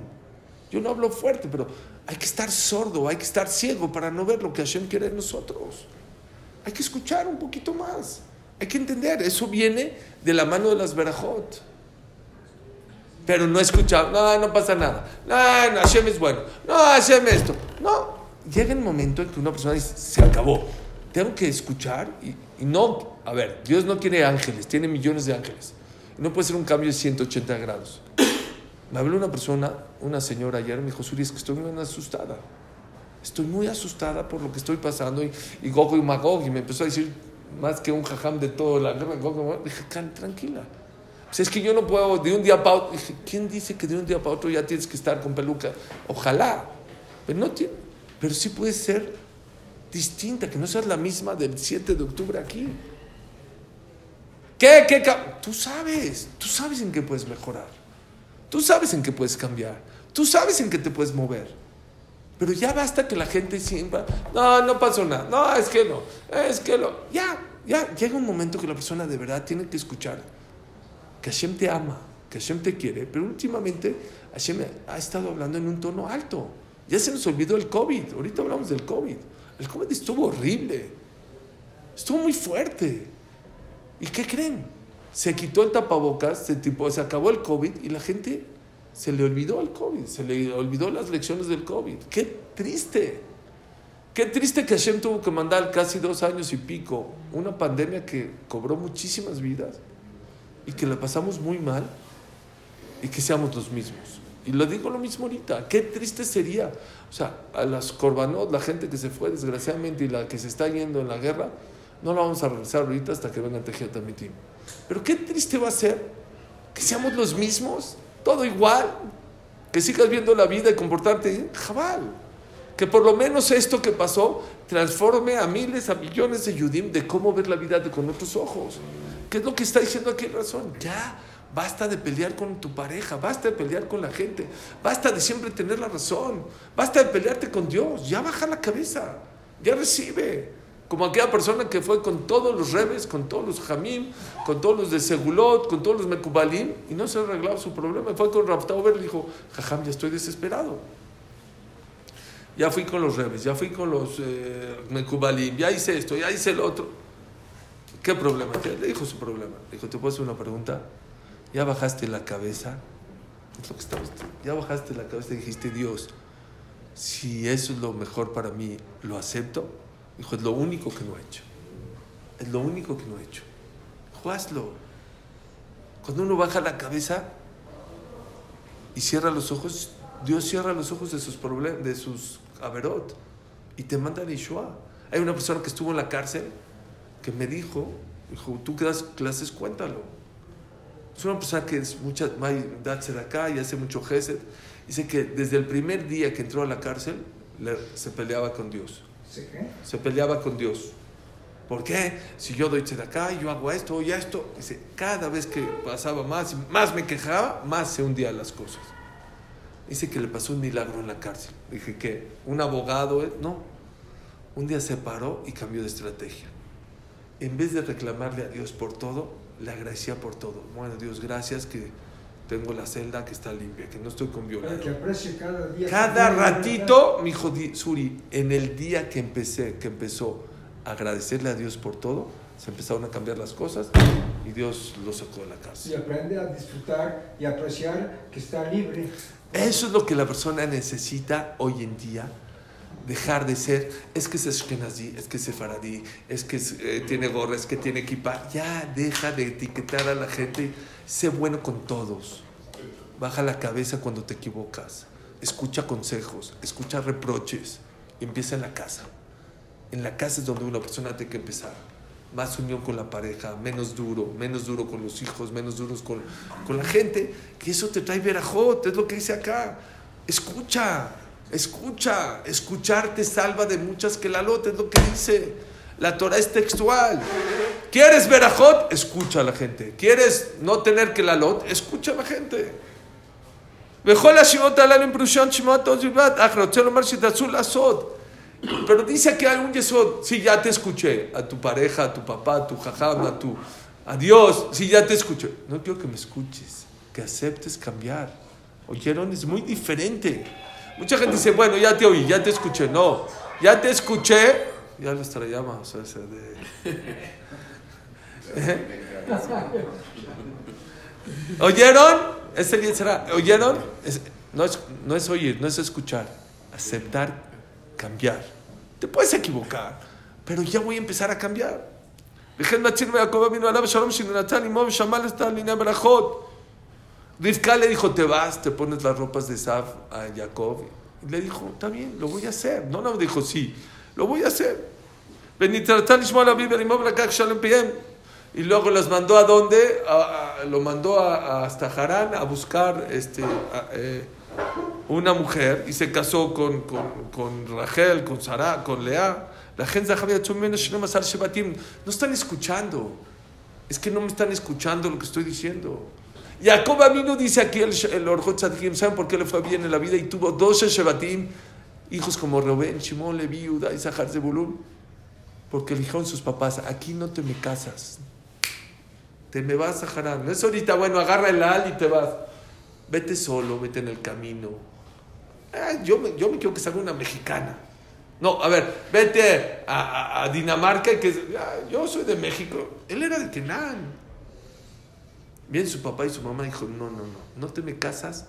yo no hablo fuerte, pero hay que estar sordo, hay que estar ciego para no ver lo que Hashem quiere de nosotros. Hay que escuchar un poquito más. Hay que entender, eso viene de la mano de las verajot. Pero no escuchar, no, no pasa nada. No, no, Hashem es bueno. No, Hashem esto. No, llega el momento en que una persona dice, se acabó. Tengo que escuchar y, y no, a ver, Dios no tiene ángeles, tiene millones de ángeles. No puede ser un cambio de 180 grados. Me habló una persona, una señora ayer, me dijo, Suri, es que estoy muy asustada. Estoy muy asustada por lo que estoy pasando. Y, y Gogo y Magog, y me empezó a decir más que un jajam de todo la guerra. Gogo, dije, tranquila. Pues es que yo no puedo de un día para otro. Dije, ¿quién dice que de un día para otro ya tienes que estar con peluca? Ojalá. Pero no tiene. Pero sí puede ser distinta, que no seas la misma del 7 de octubre aquí. ¿Qué? ¿Qué? Tú sabes, tú sabes en qué puedes mejorar. Tú sabes en qué puedes cambiar. Tú sabes en qué te puedes mover. Pero ya basta que la gente siempre, no, no pasó nada. No, es que no. Es que no. Ya, ya llega un momento que la persona de verdad tiene que escuchar que Hashem te ama, que Hashem te quiere, pero últimamente Hashem ha estado hablando en un tono alto. Ya se nos olvidó el COVID. Ahorita hablamos del COVID. El COVID estuvo horrible. Estuvo muy fuerte. ¿Y qué creen? Se quitó el tapabocas, se, tipo, se acabó el COVID y la gente se le olvidó el COVID, se le olvidó las lecciones del COVID. ¡Qué triste! Qué triste que Hashem tuvo que mandar casi dos años y pico una pandemia que cobró muchísimas vidas y que la pasamos muy mal y que seamos los mismos. Y lo digo lo mismo ahorita. Qué triste sería. O sea, a las corbanot, la gente que se fue desgraciadamente y la que se está yendo en la guerra, no la vamos a regresar ahorita hasta que venga Tejiat Amitim. Pero qué triste va a ser que seamos los mismos, todo igual, que sigas viendo la vida y comportarte jabal. Que por lo menos esto que pasó transforme a miles, a millones de Yudim de cómo ver la vida con otros ojos. ¿Qué es lo que está diciendo aquí razón? Ya, basta de pelear con tu pareja, basta de pelear con la gente, basta de siempre tener la razón, basta de pelearte con Dios, ya baja la cabeza, ya recibe. Como aquella persona que fue con todos los rebes, con todos los jamim, con todos los de Segulot, con todos los mekubalim, y no se arreglaba su problema. Fue con Raftauber y dijo, jajam, ya estoy desesperado. Ya fui con los rebes, ya fui con los eh, mekubalim, ya hice esto, ya hice el otro. ¿Qué problema? Le dijo su problema. dijo, ¿te puedo hacer una pregunta? ¿Ya bajaste la cabeza? Es lo que Ya bajaste la cabeza y dijiste, Dios, si eso es lo mejor para mí, ¿lo acepto? Dijo, es lo único que no he hecho. Es lo único que no he hecho. Dijo, Cuando uno baja la cabeza y cierra los ojos, Dios cierra los ojos de sus problemas, de sus averot y te manda a Yeshua. Hay una persona que estuvo en la cárcel que me dijo, dijo, tú que das clases, cuéntalo. Es una persona que es mucha, de acá y hace mucho gesed. Dice que desde el primer día que entró a la cárcel se peleaba con Dios. Se peleaba con Dios. ¿Por qué? Si yo doy acá yo hago esto y esto. Dice, cada vez que pasaba más, más me quejaba, más se hundían las cosas. Dice que le pasó un milagro en la cárcel. Dije que un abogado, eh, no. Un día se paró y cambió de estrategia. En vez de reclamarle a Dios por todo, le agradecía por todo. Bueno, Dios, gracias que tengo la celda que está limpia, que no estoy con violencia. cada día. Cada ratito, mi hijo Suri, en el día que empecé, que empezó a agradecerle a Dios por todo, se empezaron a cambiar las cosas y Dios lo sacó de la casa. Y aprende a disfrutar y apreciar que está libre. Eso es lo que la persona necesita hoy en día. Dejar de ser, es que es Ashkenazi, es que es Sefaradí, es que eh, tiene gorra, es que tiene equipa. Ya deja de etiquetar a la gente Sé bueno con todos. Baja la cabeza cuando te equivocas. Escucha consejos, escucha reproches. Y empieza en la casa. En la casa es donde una persona tiene que empezar. Más unión con la pareja, menos duro, menos duro con los hijos, menos duros con, con la gente. Que eso te trae verajot, es lo que dice acá. Escucha, escucha. Escuchar te salva de muchas que la lote, es lo que dice. La Torah es textual. ¿Quieres ver a Jot? Escucha a la gente. ¿Quieres no tener que la lot? Escucha a la gente. Pero dice que hay un yesod. Si ya te escuché. A tu pareja, a tu papá, a tu jajam, a tu. A Dios. Si ya te escuché. No quiero que me escuches. Que aceptes cambiar. Oyeron, es muy diferente. Mucha gente dice, bueno, ya te oí, ya te escuché. No, ya te escuché. Ya lo extrañamos. O sea, de... ¿Oyeron? Es el ¿Oyeron? no, es, no es oír, no es escuchar. Aceptar, cambiar. Te puedes equivocar, pero ya voy a empezar a cambiar. Rivka le dijo, te vas, te pones las ropas de Saf a Jacob. Y le dijo, está bien, lo voy a hacer. No, no, dijo, sí, lo voy a hacer. Y luego las mandó a dónde? lo mandó a, hasta Harán a buscar este, eh, una mujer y se casó con, con, con Rachel, con Sarah, con Lea. La gente no están escuchando. Es que no me están escuchando lo que estoy diciendo. Jacob Amino dice aquí el, el Orjot ¿saben por qué le fue bien en la vida? Y tuvo dos Shebatim, hijos como Reuben, Shimon, Levi, Udá y Zahar Zebulun. Porque dijeron sus papás, aquí no te me casas, te me vas a Harán. No es ahorita, bueno, agarra el al y te vas. Vete solo, vete en el camino. Ah, yo, me, yo me quiero que salga una mexicana. No, a ver, vete a, Dinamarca, que ah, yo soy de México. Él era de Kenan. Bien, su papá y su mamá dijo, no, no, no, no te me casas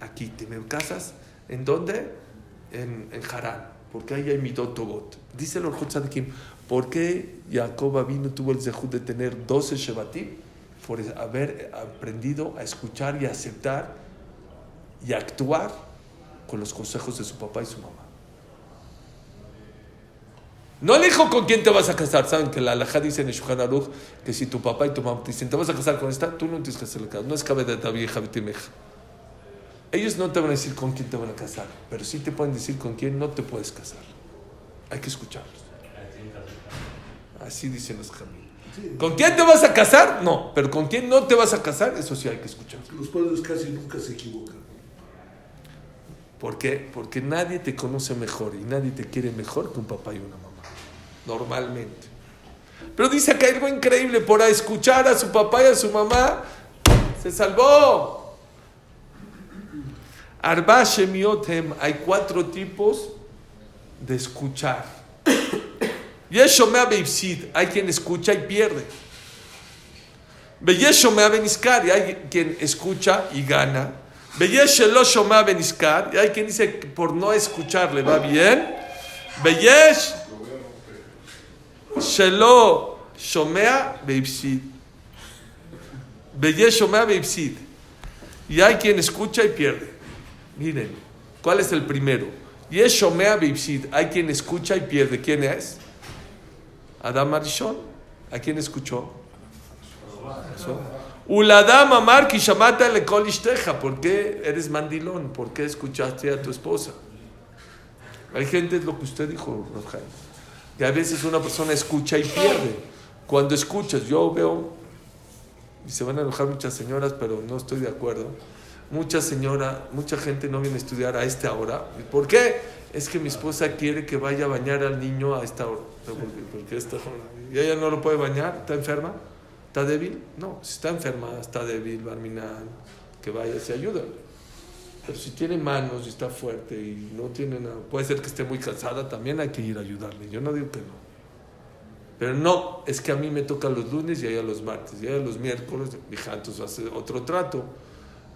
aquí, te me casas, ¿en dónde? En, en Harán, porque ahí hay mi dotobot. Dice el Orjot Kim, ¿por qué Jacob vino tuvo el zehut de tener 12 Shebatim? por haber aprendido a escuchar y aceptar y actuar con los consejos de su papá y su mamá. No le dijo con quién te vas a casar. Saben que la alhaja dice en el Aruch que si tu papá y tu mamá te dicen te vas a casar con esta, tú no tienes que hacerle caso. No es cabe de vieja vitimeja. Ellos no te van a decir con quién te van a casar, pero sí te pueden decir con quién no te puedes casar. Hay que escucharlos. Así dicen los caminos. ¿Con quién te vas a casar? No, pero con quién no te vas a casar, eso sí hay que escuchar. Los padres casi nunca se equivocan. ¿Por qué? Porque nadie te conoce mejor y nadie te quiere mejor que un papá y una mamá. Normalmente. Pero dice acá algo increíble, por escuchar a su papá y a su mamá, se salvó. Arba Shemiotem, hay cuatro tipos de escuchar. Yeshomea Beipsid, hay quien escucha y pierde. Beyeshomea Beniskar, y hay quien escucha y gana. Beyeshelo Shomea Beniskar, y hay quien dice que por no escuchar le va bien. Beyesh Shelo Shomea Beipsid. Beyesh Shomea Beipsid. Y hay quien escucha y pierde. Miren, ¿cuál es el primero? Yesh Shomea Beipsid. Hay quien escucha y pierde. ¿Quién es? Adam Arishon. ¿A quién escuchó? Uladam Amar Kishamata le ¿Por qué eres mandilón? ¿Por qué escuchaste a tu esposa? Hay gente, es lo que usted dijo, Rojai. Que a veces una persona escucha y pierde. Cuando escuchas, yo veo, y se van a enojar muchas señoras, pero no estoy de acuerdo. Mucha señora, mucha gente no viene a estudiar a esta hora. ¿Por qué? Es que mi esposa quiere que vaya a bañar al niño a esta hora. ¿Por qué esta? ¿Y ella no lo puede bañar? ¿Está enferma? ¿Está débil? No, si está enferma, está débil, Barminal, que vaya, se ayuda. Pero si tiene manos y está fuerte y no tiene nada, puede ser que esté muy cansada, también hay que ir a ayudarle. Yo no digo que no. Pero no, es que a mí me toca los lunes y a ella los martes, y a ella los miércoles, hija, entonces hace otro trato.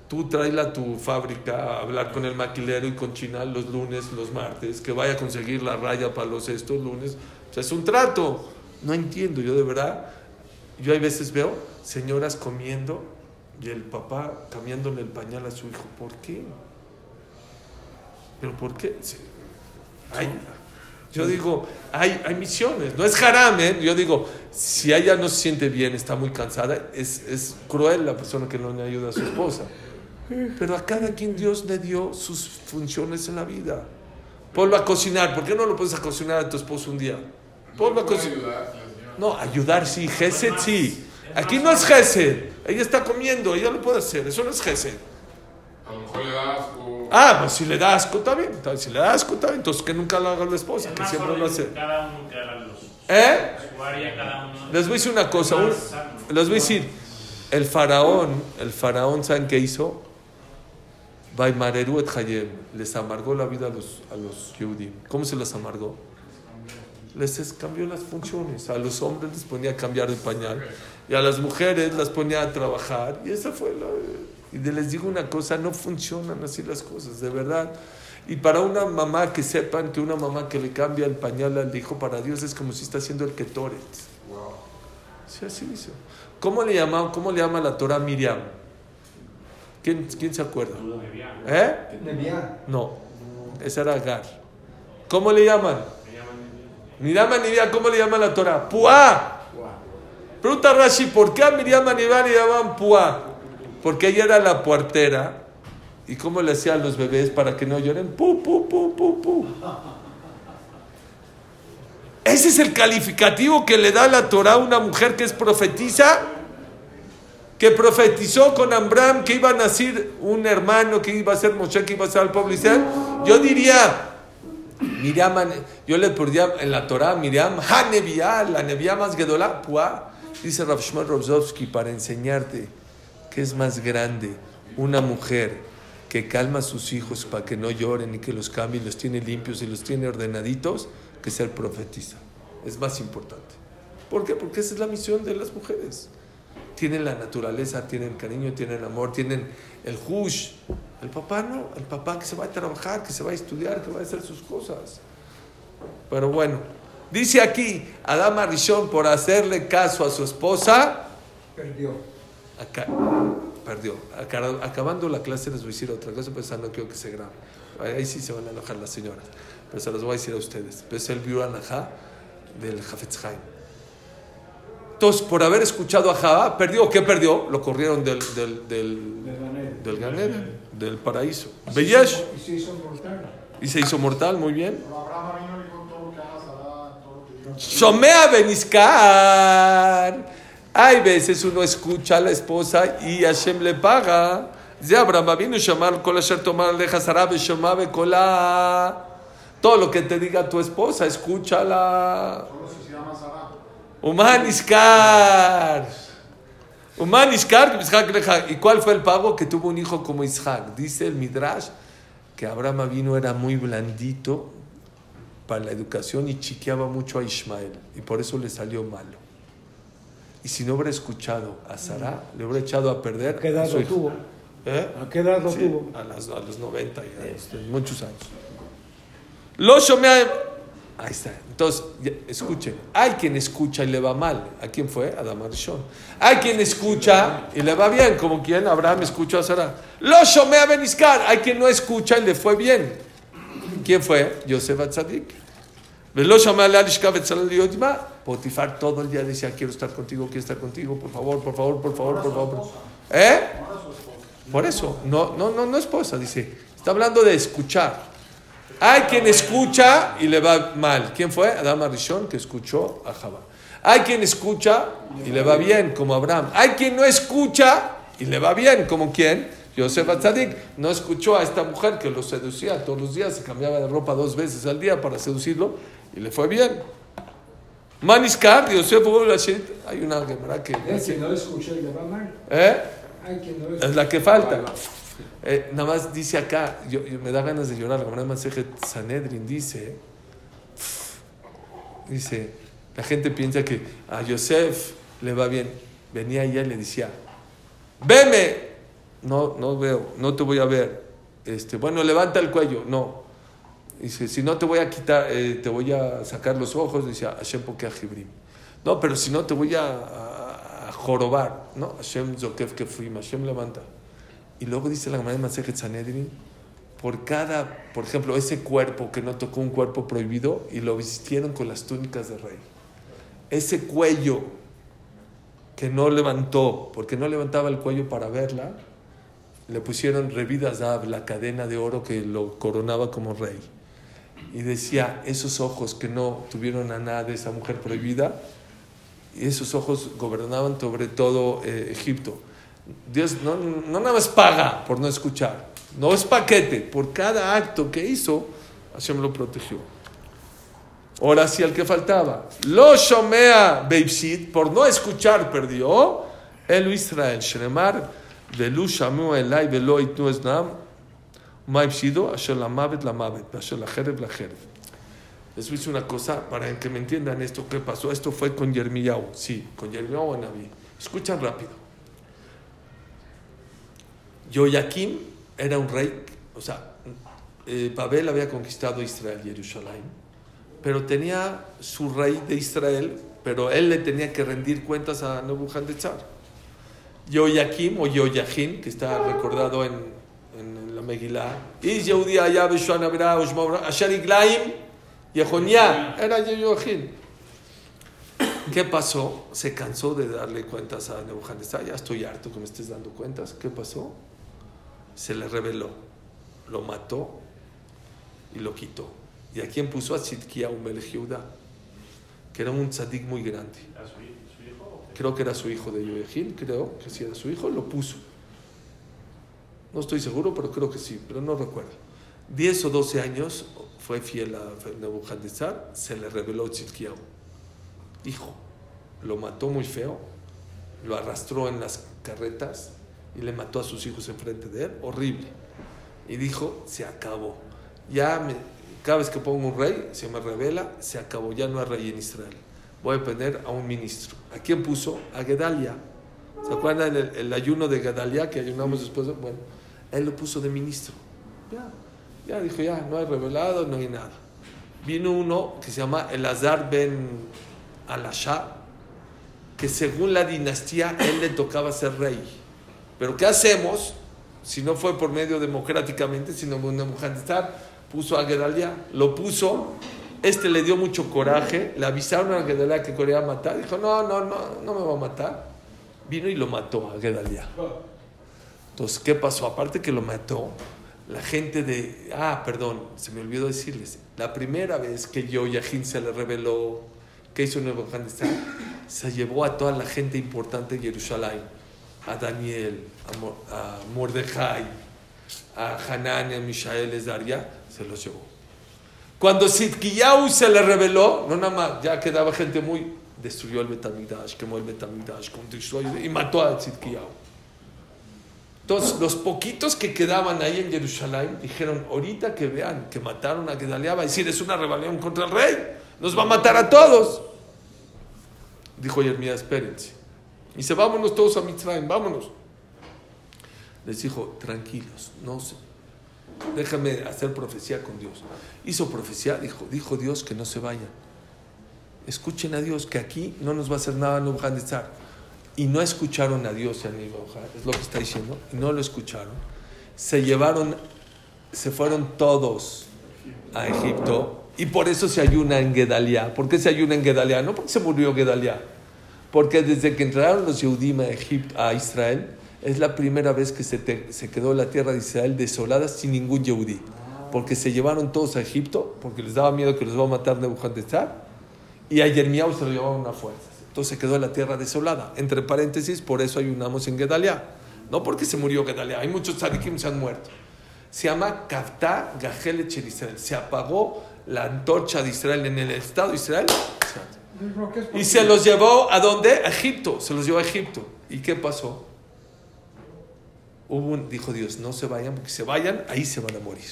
Tú tráela a tu fábrica a hablar con el maquilero y con Chinal los lunes, los martes, que vaya a conseguir la raya para los estos lunes. O sea, es un trato. No entiendo, yo de verdad, yo hay veces veo señoras comiendo y el papá cambiándole el pañal a su hijo. ¿Por qué? ¿Pero por qué? yo digo, hay, hay misiones, no es haram, ¿eh? Yo digo, si ella no se siente bien, está muy cansada, es, es cruel la persona que no le ayuda a su esposa. Pero a cada quien Dios le dio sus funciones en la vida. Ponlo a cocinar. ¿Por qué no lo puedes a cocinar a tu esposo un día? Ponlo a cocinar. No, ayudar sí, Gesed sí. Aquí no es Gesed. Ella está comiendo, ella lo puede hacer. Eso no es Gesed. A lo mejor le da asco. Ah, pues si le da asco, está bien. Si le da asco, está bien. Entonces que nunca lo haga la esposa, que siempre lo hace. Cada uno que haga los. ¿Eh? Les voy a decir una cosa. les voy a decir. El faraón, el faraón, ¿saben qué hizo? Vaimareru et Hayem. Les amargó la vida a los, a los ¿Cómo se les amargó? les cambió las funciones. A los hombres les ponía a cambiar el pañal y a las mujeres las ponía a trabajar. Y esa fue la... Y les digo una cosa, no funcionan así las cosas, de verdad. Y para una mamá que sepan que una mamá que le cambia el pañal al hijo para Dios es como si está haciendo el ketoret. Wow. Sí, así dice. ¿Cómo le llama, cómo le llama la Torah Miriam? ¿Quién, ¿Quién se acuerda? ¿Eh? No, esa era Agar. ¿Cómo le llaman? Miriam Anivia, ¿cómo le llama la Torah? Puá. Pregunta Rashi, ¿por qué a Miriam Anivia le llaman Puá? Porque ella era la puertera. ¿Y cómo le hacían los bebés para que no lloren? Pu, pu, pu, pu, pu. Ese es el calificativo que le da la Torah a una mujer que es profetiza, que profetizó con Abraham que iba a nacer un hermano, que iba a ser Moshe, que iba a ser al pueblo Israel. Yo diría, Miriam, yo le perdía en la Torah, Miriam, ha la nevia más gedolá, puá. Dice Rav Shmuel para enseñarte que es más grande una mujer que calma a sus hijos para que no lloren y que los cambie y los tiene limpios y los tiene ordenaditos que ser profetisa. Es más importante. ¿Por qué? Porque esa es la misión de las mujeres. Tienen la naturaleza, tienen cariño, tienen amor, tienen el hush, el papá no, el papá que se va a trabajar, que se va a estudiar, que va a hacer sus cosas. Pero bueno, dice aquí, Adama Rishon por hacerle caso a su esposa, perdió. acá, perdió. Aca- Acabando la clase les voy a decir otra cosa, pero esa no quiero que se grabe. Ahí sí se van a enojar las señoras, pero se los voy a decir a ustedes. Es el Biur Anajá del Hafetz Haim. Entonces, por haber escuchado a Jabá, perdió. ¿Qué perdió? Lo corrieron del, del, del, del Gan Eden, del paraíso. Y se hizo mortal. Y se hizo mortal, muy bien. Pero Abraham vino y dijo todo lo que haga Sara, todo lo que diga. Shomea Beniscar. Hay veces uno escucha a la esposa y Hashem le paga. De Abraham vino llamar con tomar. Todo lo que te diga tu esposa, escúchala. Solo si se llama Sara. Humaniskar. Humaniskar. ¿Y cuál fue el pago? Que tuvo un hijo como Isaac. Dice el Midrash que Abraham vino era muy blandito para la educación y chiqueaba mucho a Ismael. Y por eso le salió malo. Y si no hubiera escuchado a Sara, le hubiera echado a perder ¿A qué edad lo tuvo? ¿Eh? ¿A qué edad lo Sí, tuvo? a, las- a los 90, ya, este, muchos años. Lo shomea. Ahí está. Entonces, ya, escuchen. Hay quien escucha y le va mal. ¿A quién fue? A Damarishon. Hay quien escucha y le va bien, como quien Abraham escuchó a Sara. Lo shomea Beniscar. Hay quien no escucha y le fue bien. ¿Quién fue? Yosef Atzadik. Potifar todo el día decía, quiero estar contigo, quiero estar contigo, por favor, por favor, por favor, por favor. ¿Eh? Por eso, no, no, no, no esposa, dice. Está hablando de escuchar. Hay quien escucha y le va mal. ¿Quién fue? Adama Rishon, que escuchó a Jabá. Hay quien escucha y le va bien, como Abraham. Hay quien no escucha y le va bien, como quién? Yosef Atzadik no escuchó a esta mujer que lo seducía todos los días, se cambiaba de ropa dos veces al día para seducirlo y le fue bien. Maniskar, Yosef hay una gemara que Hay quien no lo escucha y le va mal. ¿Eh? Es la que falta. Eh, nada más dice acá, yo, yo- me da ganas de llorar, la Masejet Sanedrin dice, dice, la gente piensa que a Yosef le va bien. Venía ella y le decía, veme. No, no veo, no te voy a ver. Este, bueno, levanta el cuello. No. Dice, si no te voy a quitar, eh, te voy a sacar los ojos, dice Hashem porque Jibrim. No, pero si no te voy a, a- a jorobar. No, Hashem Zokef Kefrim, Hashem levanta. Y luego dice la Gemara de Masejet Sanedrin, por cada, por ejemplo, ese cuerpo que no tocó un cuerpo prohibido y lo vistieron con las túnicas de rey. Ese cuello que no levantó, porque no levantaba el cuello para verla, le pusieron revidas a la cadena de oro que lo coronaba como rey. Y decía, esos ojos que no tuvieron a nada esa mujer prohibida, y esos ojos gobernaban sobre todo eh, Egipto. Dios no, no nada más paga por no escuchar, no es paquete, por cada acto que hizo, Hashem lo protegió. Ahora sí al que faltaba. Lo shomea beipsit, por no escuchar perdió. El Israel, Shnemar, esnam, maipsido, asher la mavet la mavet, asher la jereb la jereb. Les voy a decir una cosa para que me entiendan esto que pasó. Esto fue con Yermiyahu, sí, con Yermiyahu en Naví. Escuchan rápido. Yoyakim era un rey, o sea, eh, Babel había conquistado Israel, Jerusalén, pero tenía su rey de Israel, pero él le tenía que rendir cuentas a Nebuchadnezzar. Yoyakim o Yoyahim, que está recordado en, en la Megillah, y Yehudi era. ¿Qué pasó? Se cansó de darle cuentas a Nebuchadnezzar. Ya estoy harto que me estés dando cuentas. ¿Qué pasó? Se le reveló, lo mató y lo quitó. ¿Y a quién puso? A Sidkiah Melech Yehuda, que era un tzadik muy grande. Creo que era su hijo de Yoejil, creo que sí era su hijo, lo puso. No estoy seguro, pero creo que sí, pero no recuerdo. 10 o 12 años fue fiel a Nebuchadnezzar, se le reveló Tzidkiyahu. Hijo, lo mató muy feo, lo arrastró en las carretas y le mató a sus hijos enfrente de él, horrible. Y dijo, se acabó. Ya me- cada vez que pongo un rey, se me revela, se acabó, ya no hay rey en Israel. Voy a poner a un ministro. ¿A quién puso? A Gedalia. ¿Se acuerdan el, el ayuno de Gedalia que ayunamos después? de- Bueno, él lo puso de ministro. Ya, ya dijo, ya, no hay revelado, no hay nada. Vino uno que se llama Elazar ben Alasha, que según la dinastía él le tocaba ser rey. Pero ¿qué hacemos si no fue por medio democráticamente, sino una mujer puso a Gedalia, lo puso, este le dio mucho coraje, le avisaron a Gedalia que quería matar, dijo, no, no, no, no me va a matar. Vino y lo mató a Gedalia. Entonces, ¿qué pasó? Aparte que lo mató, la gente de, ah, perdón, se me olvidó decirles, la primera vez que Yoyajín se le reveló que hizo Nebuchadnezzar, se llevó a toda la gente importante de Jerusalén, a Daniel, a, Mordejai, a Hanania, a Mishael, Daria, se los llevó. Cuando Sidkiyahu se le reveló, no nada más, ya quedaba gente muy, destruyó el Betamigdash, quemó el Betamigdash, y mató a Sidkiyahu. Entonces, los poquitos que quedaban ahí en Jerusalén dijeron, ahorita que vean que mataron a Gedalia, va a decir, es una rebelión contra el rey, nos va a matar a todos. Dijo Jeremías, espérense. Y dice, vámonos todos a Mitzrayim, vámonos. Les dijo, tranquilos, no sé, déjame hacer profecía con Dios. Hizo profecía, dijo, dijo Dios que no se vayan. Escuchen a Dios, que aquí no nos va a hacer nada, estar y no escucharon a Dios, es lo que está diciendo, y no lo escucharon, se llevaron, se fueron todos a Egipto y por eso se ayuna en Gedalia. ¿Por qué se ayuna en Gedalia? No porque se murió Gedalia, porque desde que entraron los Yehudim a, Egipto, a Israel, es la primera vez que se, se, quedó la tierra de Israel desolada sin ningún Yehudí. Porque se llevaron todos a Egipto, porque les daba miedo que los va a matar Nebuchadnezzar, y a Yermiau se lo llevaban a fuerza. Entonces quedó la tierra desolada. Entre paréntesis, por eso ayunamos en Gedalia. No porque se murió Gedalia, hay muchos tzadikim que se han muerto. Se llama Kaftá Gahel Israel. Se apagó la antorcha de Israel en el Estado de Israel. Y se los llevó a dónde? A Egipto. Se los llevó a Egipto. ¿Y qué pasó? Hubo dijo Dios, no se vayan, porque se vayan, ahí se van a morir.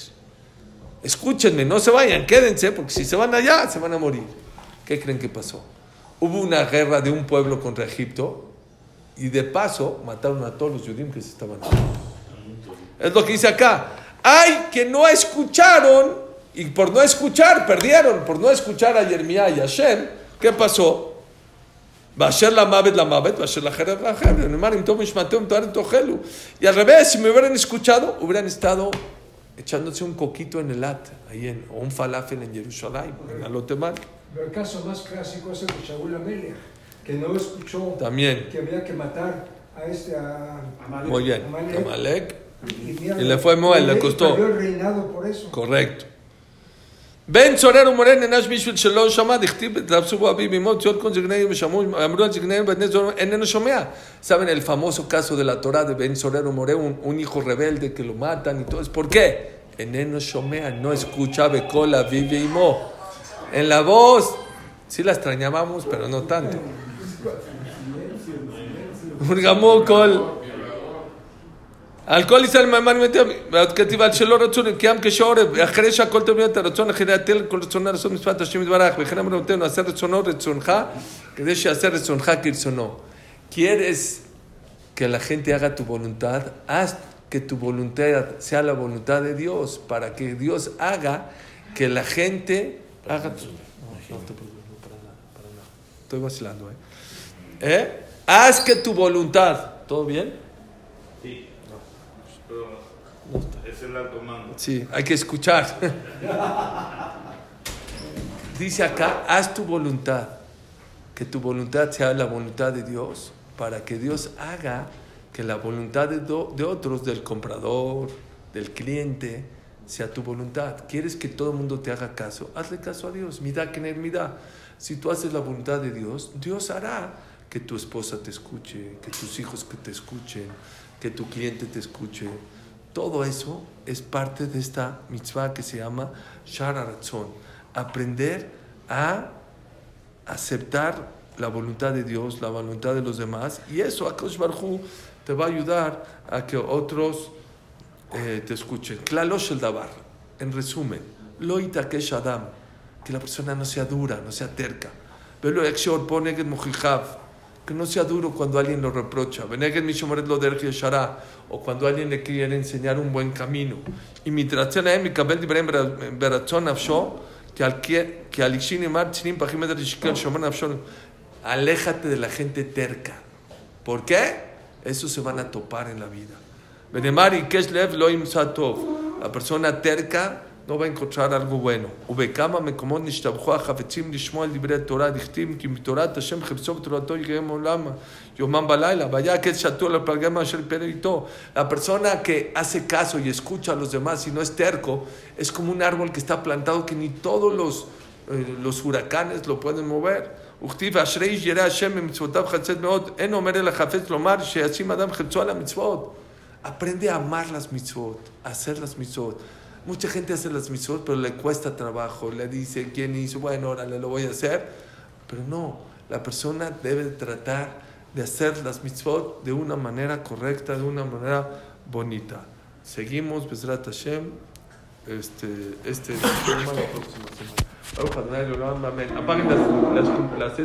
Escúchenme, no se vayan, quédense, porque si se van allá, se van a morir. ¿Qué creen que pasó? hubo una guerra de un pueblo contra Egipto y de paso mataron a todos los judíos que se estaban Es lo que dice acá. Hay que no escucharon y por no escuchar perdieron, por no escuchar a Jeremías y a Shem, ¿qué pasó? Ser la mavet la a ser la jerez la jerez. Y al revés, si me hubieran escuchado, hubieran estado echándose un coquito en el at, ahí en, o un falafel en Jerusalén, en Alotemar. Pero el caso más clásico es el de Shaul Amelia, que no escuchó También. que había que matar a este a Amalek. Muy bien, Amalek. Y, y, le fue mal, le costó. Correcto. בן צורר ומורה נענש בשביל שלא שמע, דכתיב תלבשו בו אביו ואמו ציון כל זקניהם ושמעו, אמרו על זקניהם בני זורר, איננו שומע. Saben el famoso caso de la Torah de Ben Sorer More, un, un hijo rebelde que lo matan y todo. ¿Por qué? Eneno Shomea no escucha Bekol Aviv y Mo. En la voz, sí la extrañábamos, pero no tanto. Urgamukol. Alcohol y salma כתיב על שלא רצו קיים כשעורב, אחרי שהכל תמיד את הרצון אחרי התל כל רצון הרצון מצוות השם יתברך, וכן אמרו נותן עשה רצונו רצונך, כדי שיעשה רצונך כרצונו. ¿Quieres que la gente haga tu voluntad? Haz que tu voluntad sea la voluntad de Dios, para que Dios haga que la gente Haga tu... No, te preocupes, para nada, para nada. Estoy vacilando, ¿eh? ¿eh? Haz que tu voluntad. ¿Todo bien? Sí. Es el alto mando. Sí, hay que escuchar. Dice acá, haz tu voluntad. Que tu voluntad sea la voluntad de Dios, para que Dios haga que la voluntad de, de otros, del comprador, del cliente, sea tu voluntad. ¿Quieres que todo el mundo te haga caso? Hazle caso a Dios. Mira que mira. Si tú haces la voluntad de Dios, Dios hará que tu esposa te escuche, que tus hijos que te escuchen, que tu cliente te escuche. Todo eso es parte de esta mitzvah que se llama Shararazón. Aprender a aceptar la voluntad de Dios, la voluntad de los demás. Y eso, Akosh Barhu, te va a ayudar a que otros eh, te escuchen. Klalosh el. En resumen, loita que Adam, que la persona no sea dura, no sea terca. Velo Ekshor pone que no sea duro cuando alguien lo reprocha. O cuando alguien le quiere enseñar un buen camino. Y mi mi kabel dibrem beratzon afsho, que Aléjate de la gente terca. ¿Por qué? Eso se van a topar en la vida. La persona terca no va a encontrar algo bueno. Ubekama מקומות נשתבחו החפצים לשמוע על דברי התורה, דכתיב כי מתורת השם חפצו בתורתו יקיים עולמה, יומם בלילה, והיה כץ שתו לפלגם אשר פרא איתו. La persona que hace caso y escucha a los demás y no es terco, es como un árbol que está plantado que ni todos los, eh, los huracanes lo pueden mover. וכתיב אשרי איש ירא השם במצוותיו חצת מאוד, אין אומר אל החפץ לומר שישים אדם חפצו על המצוות. Aprende a amar las mitzvot, a hacer las mitzvot. Mucha gente hace las mitzvot, pero le cuesta trabajo. Le dice, ¿quién hizo? Bueno, órale, lo voy a hacer. Pero no, la persona debe tratar de hacer las mitzvot de una manera correcta, de una manera bonita. Seguimos, Besrat Hashem, este, este tema las,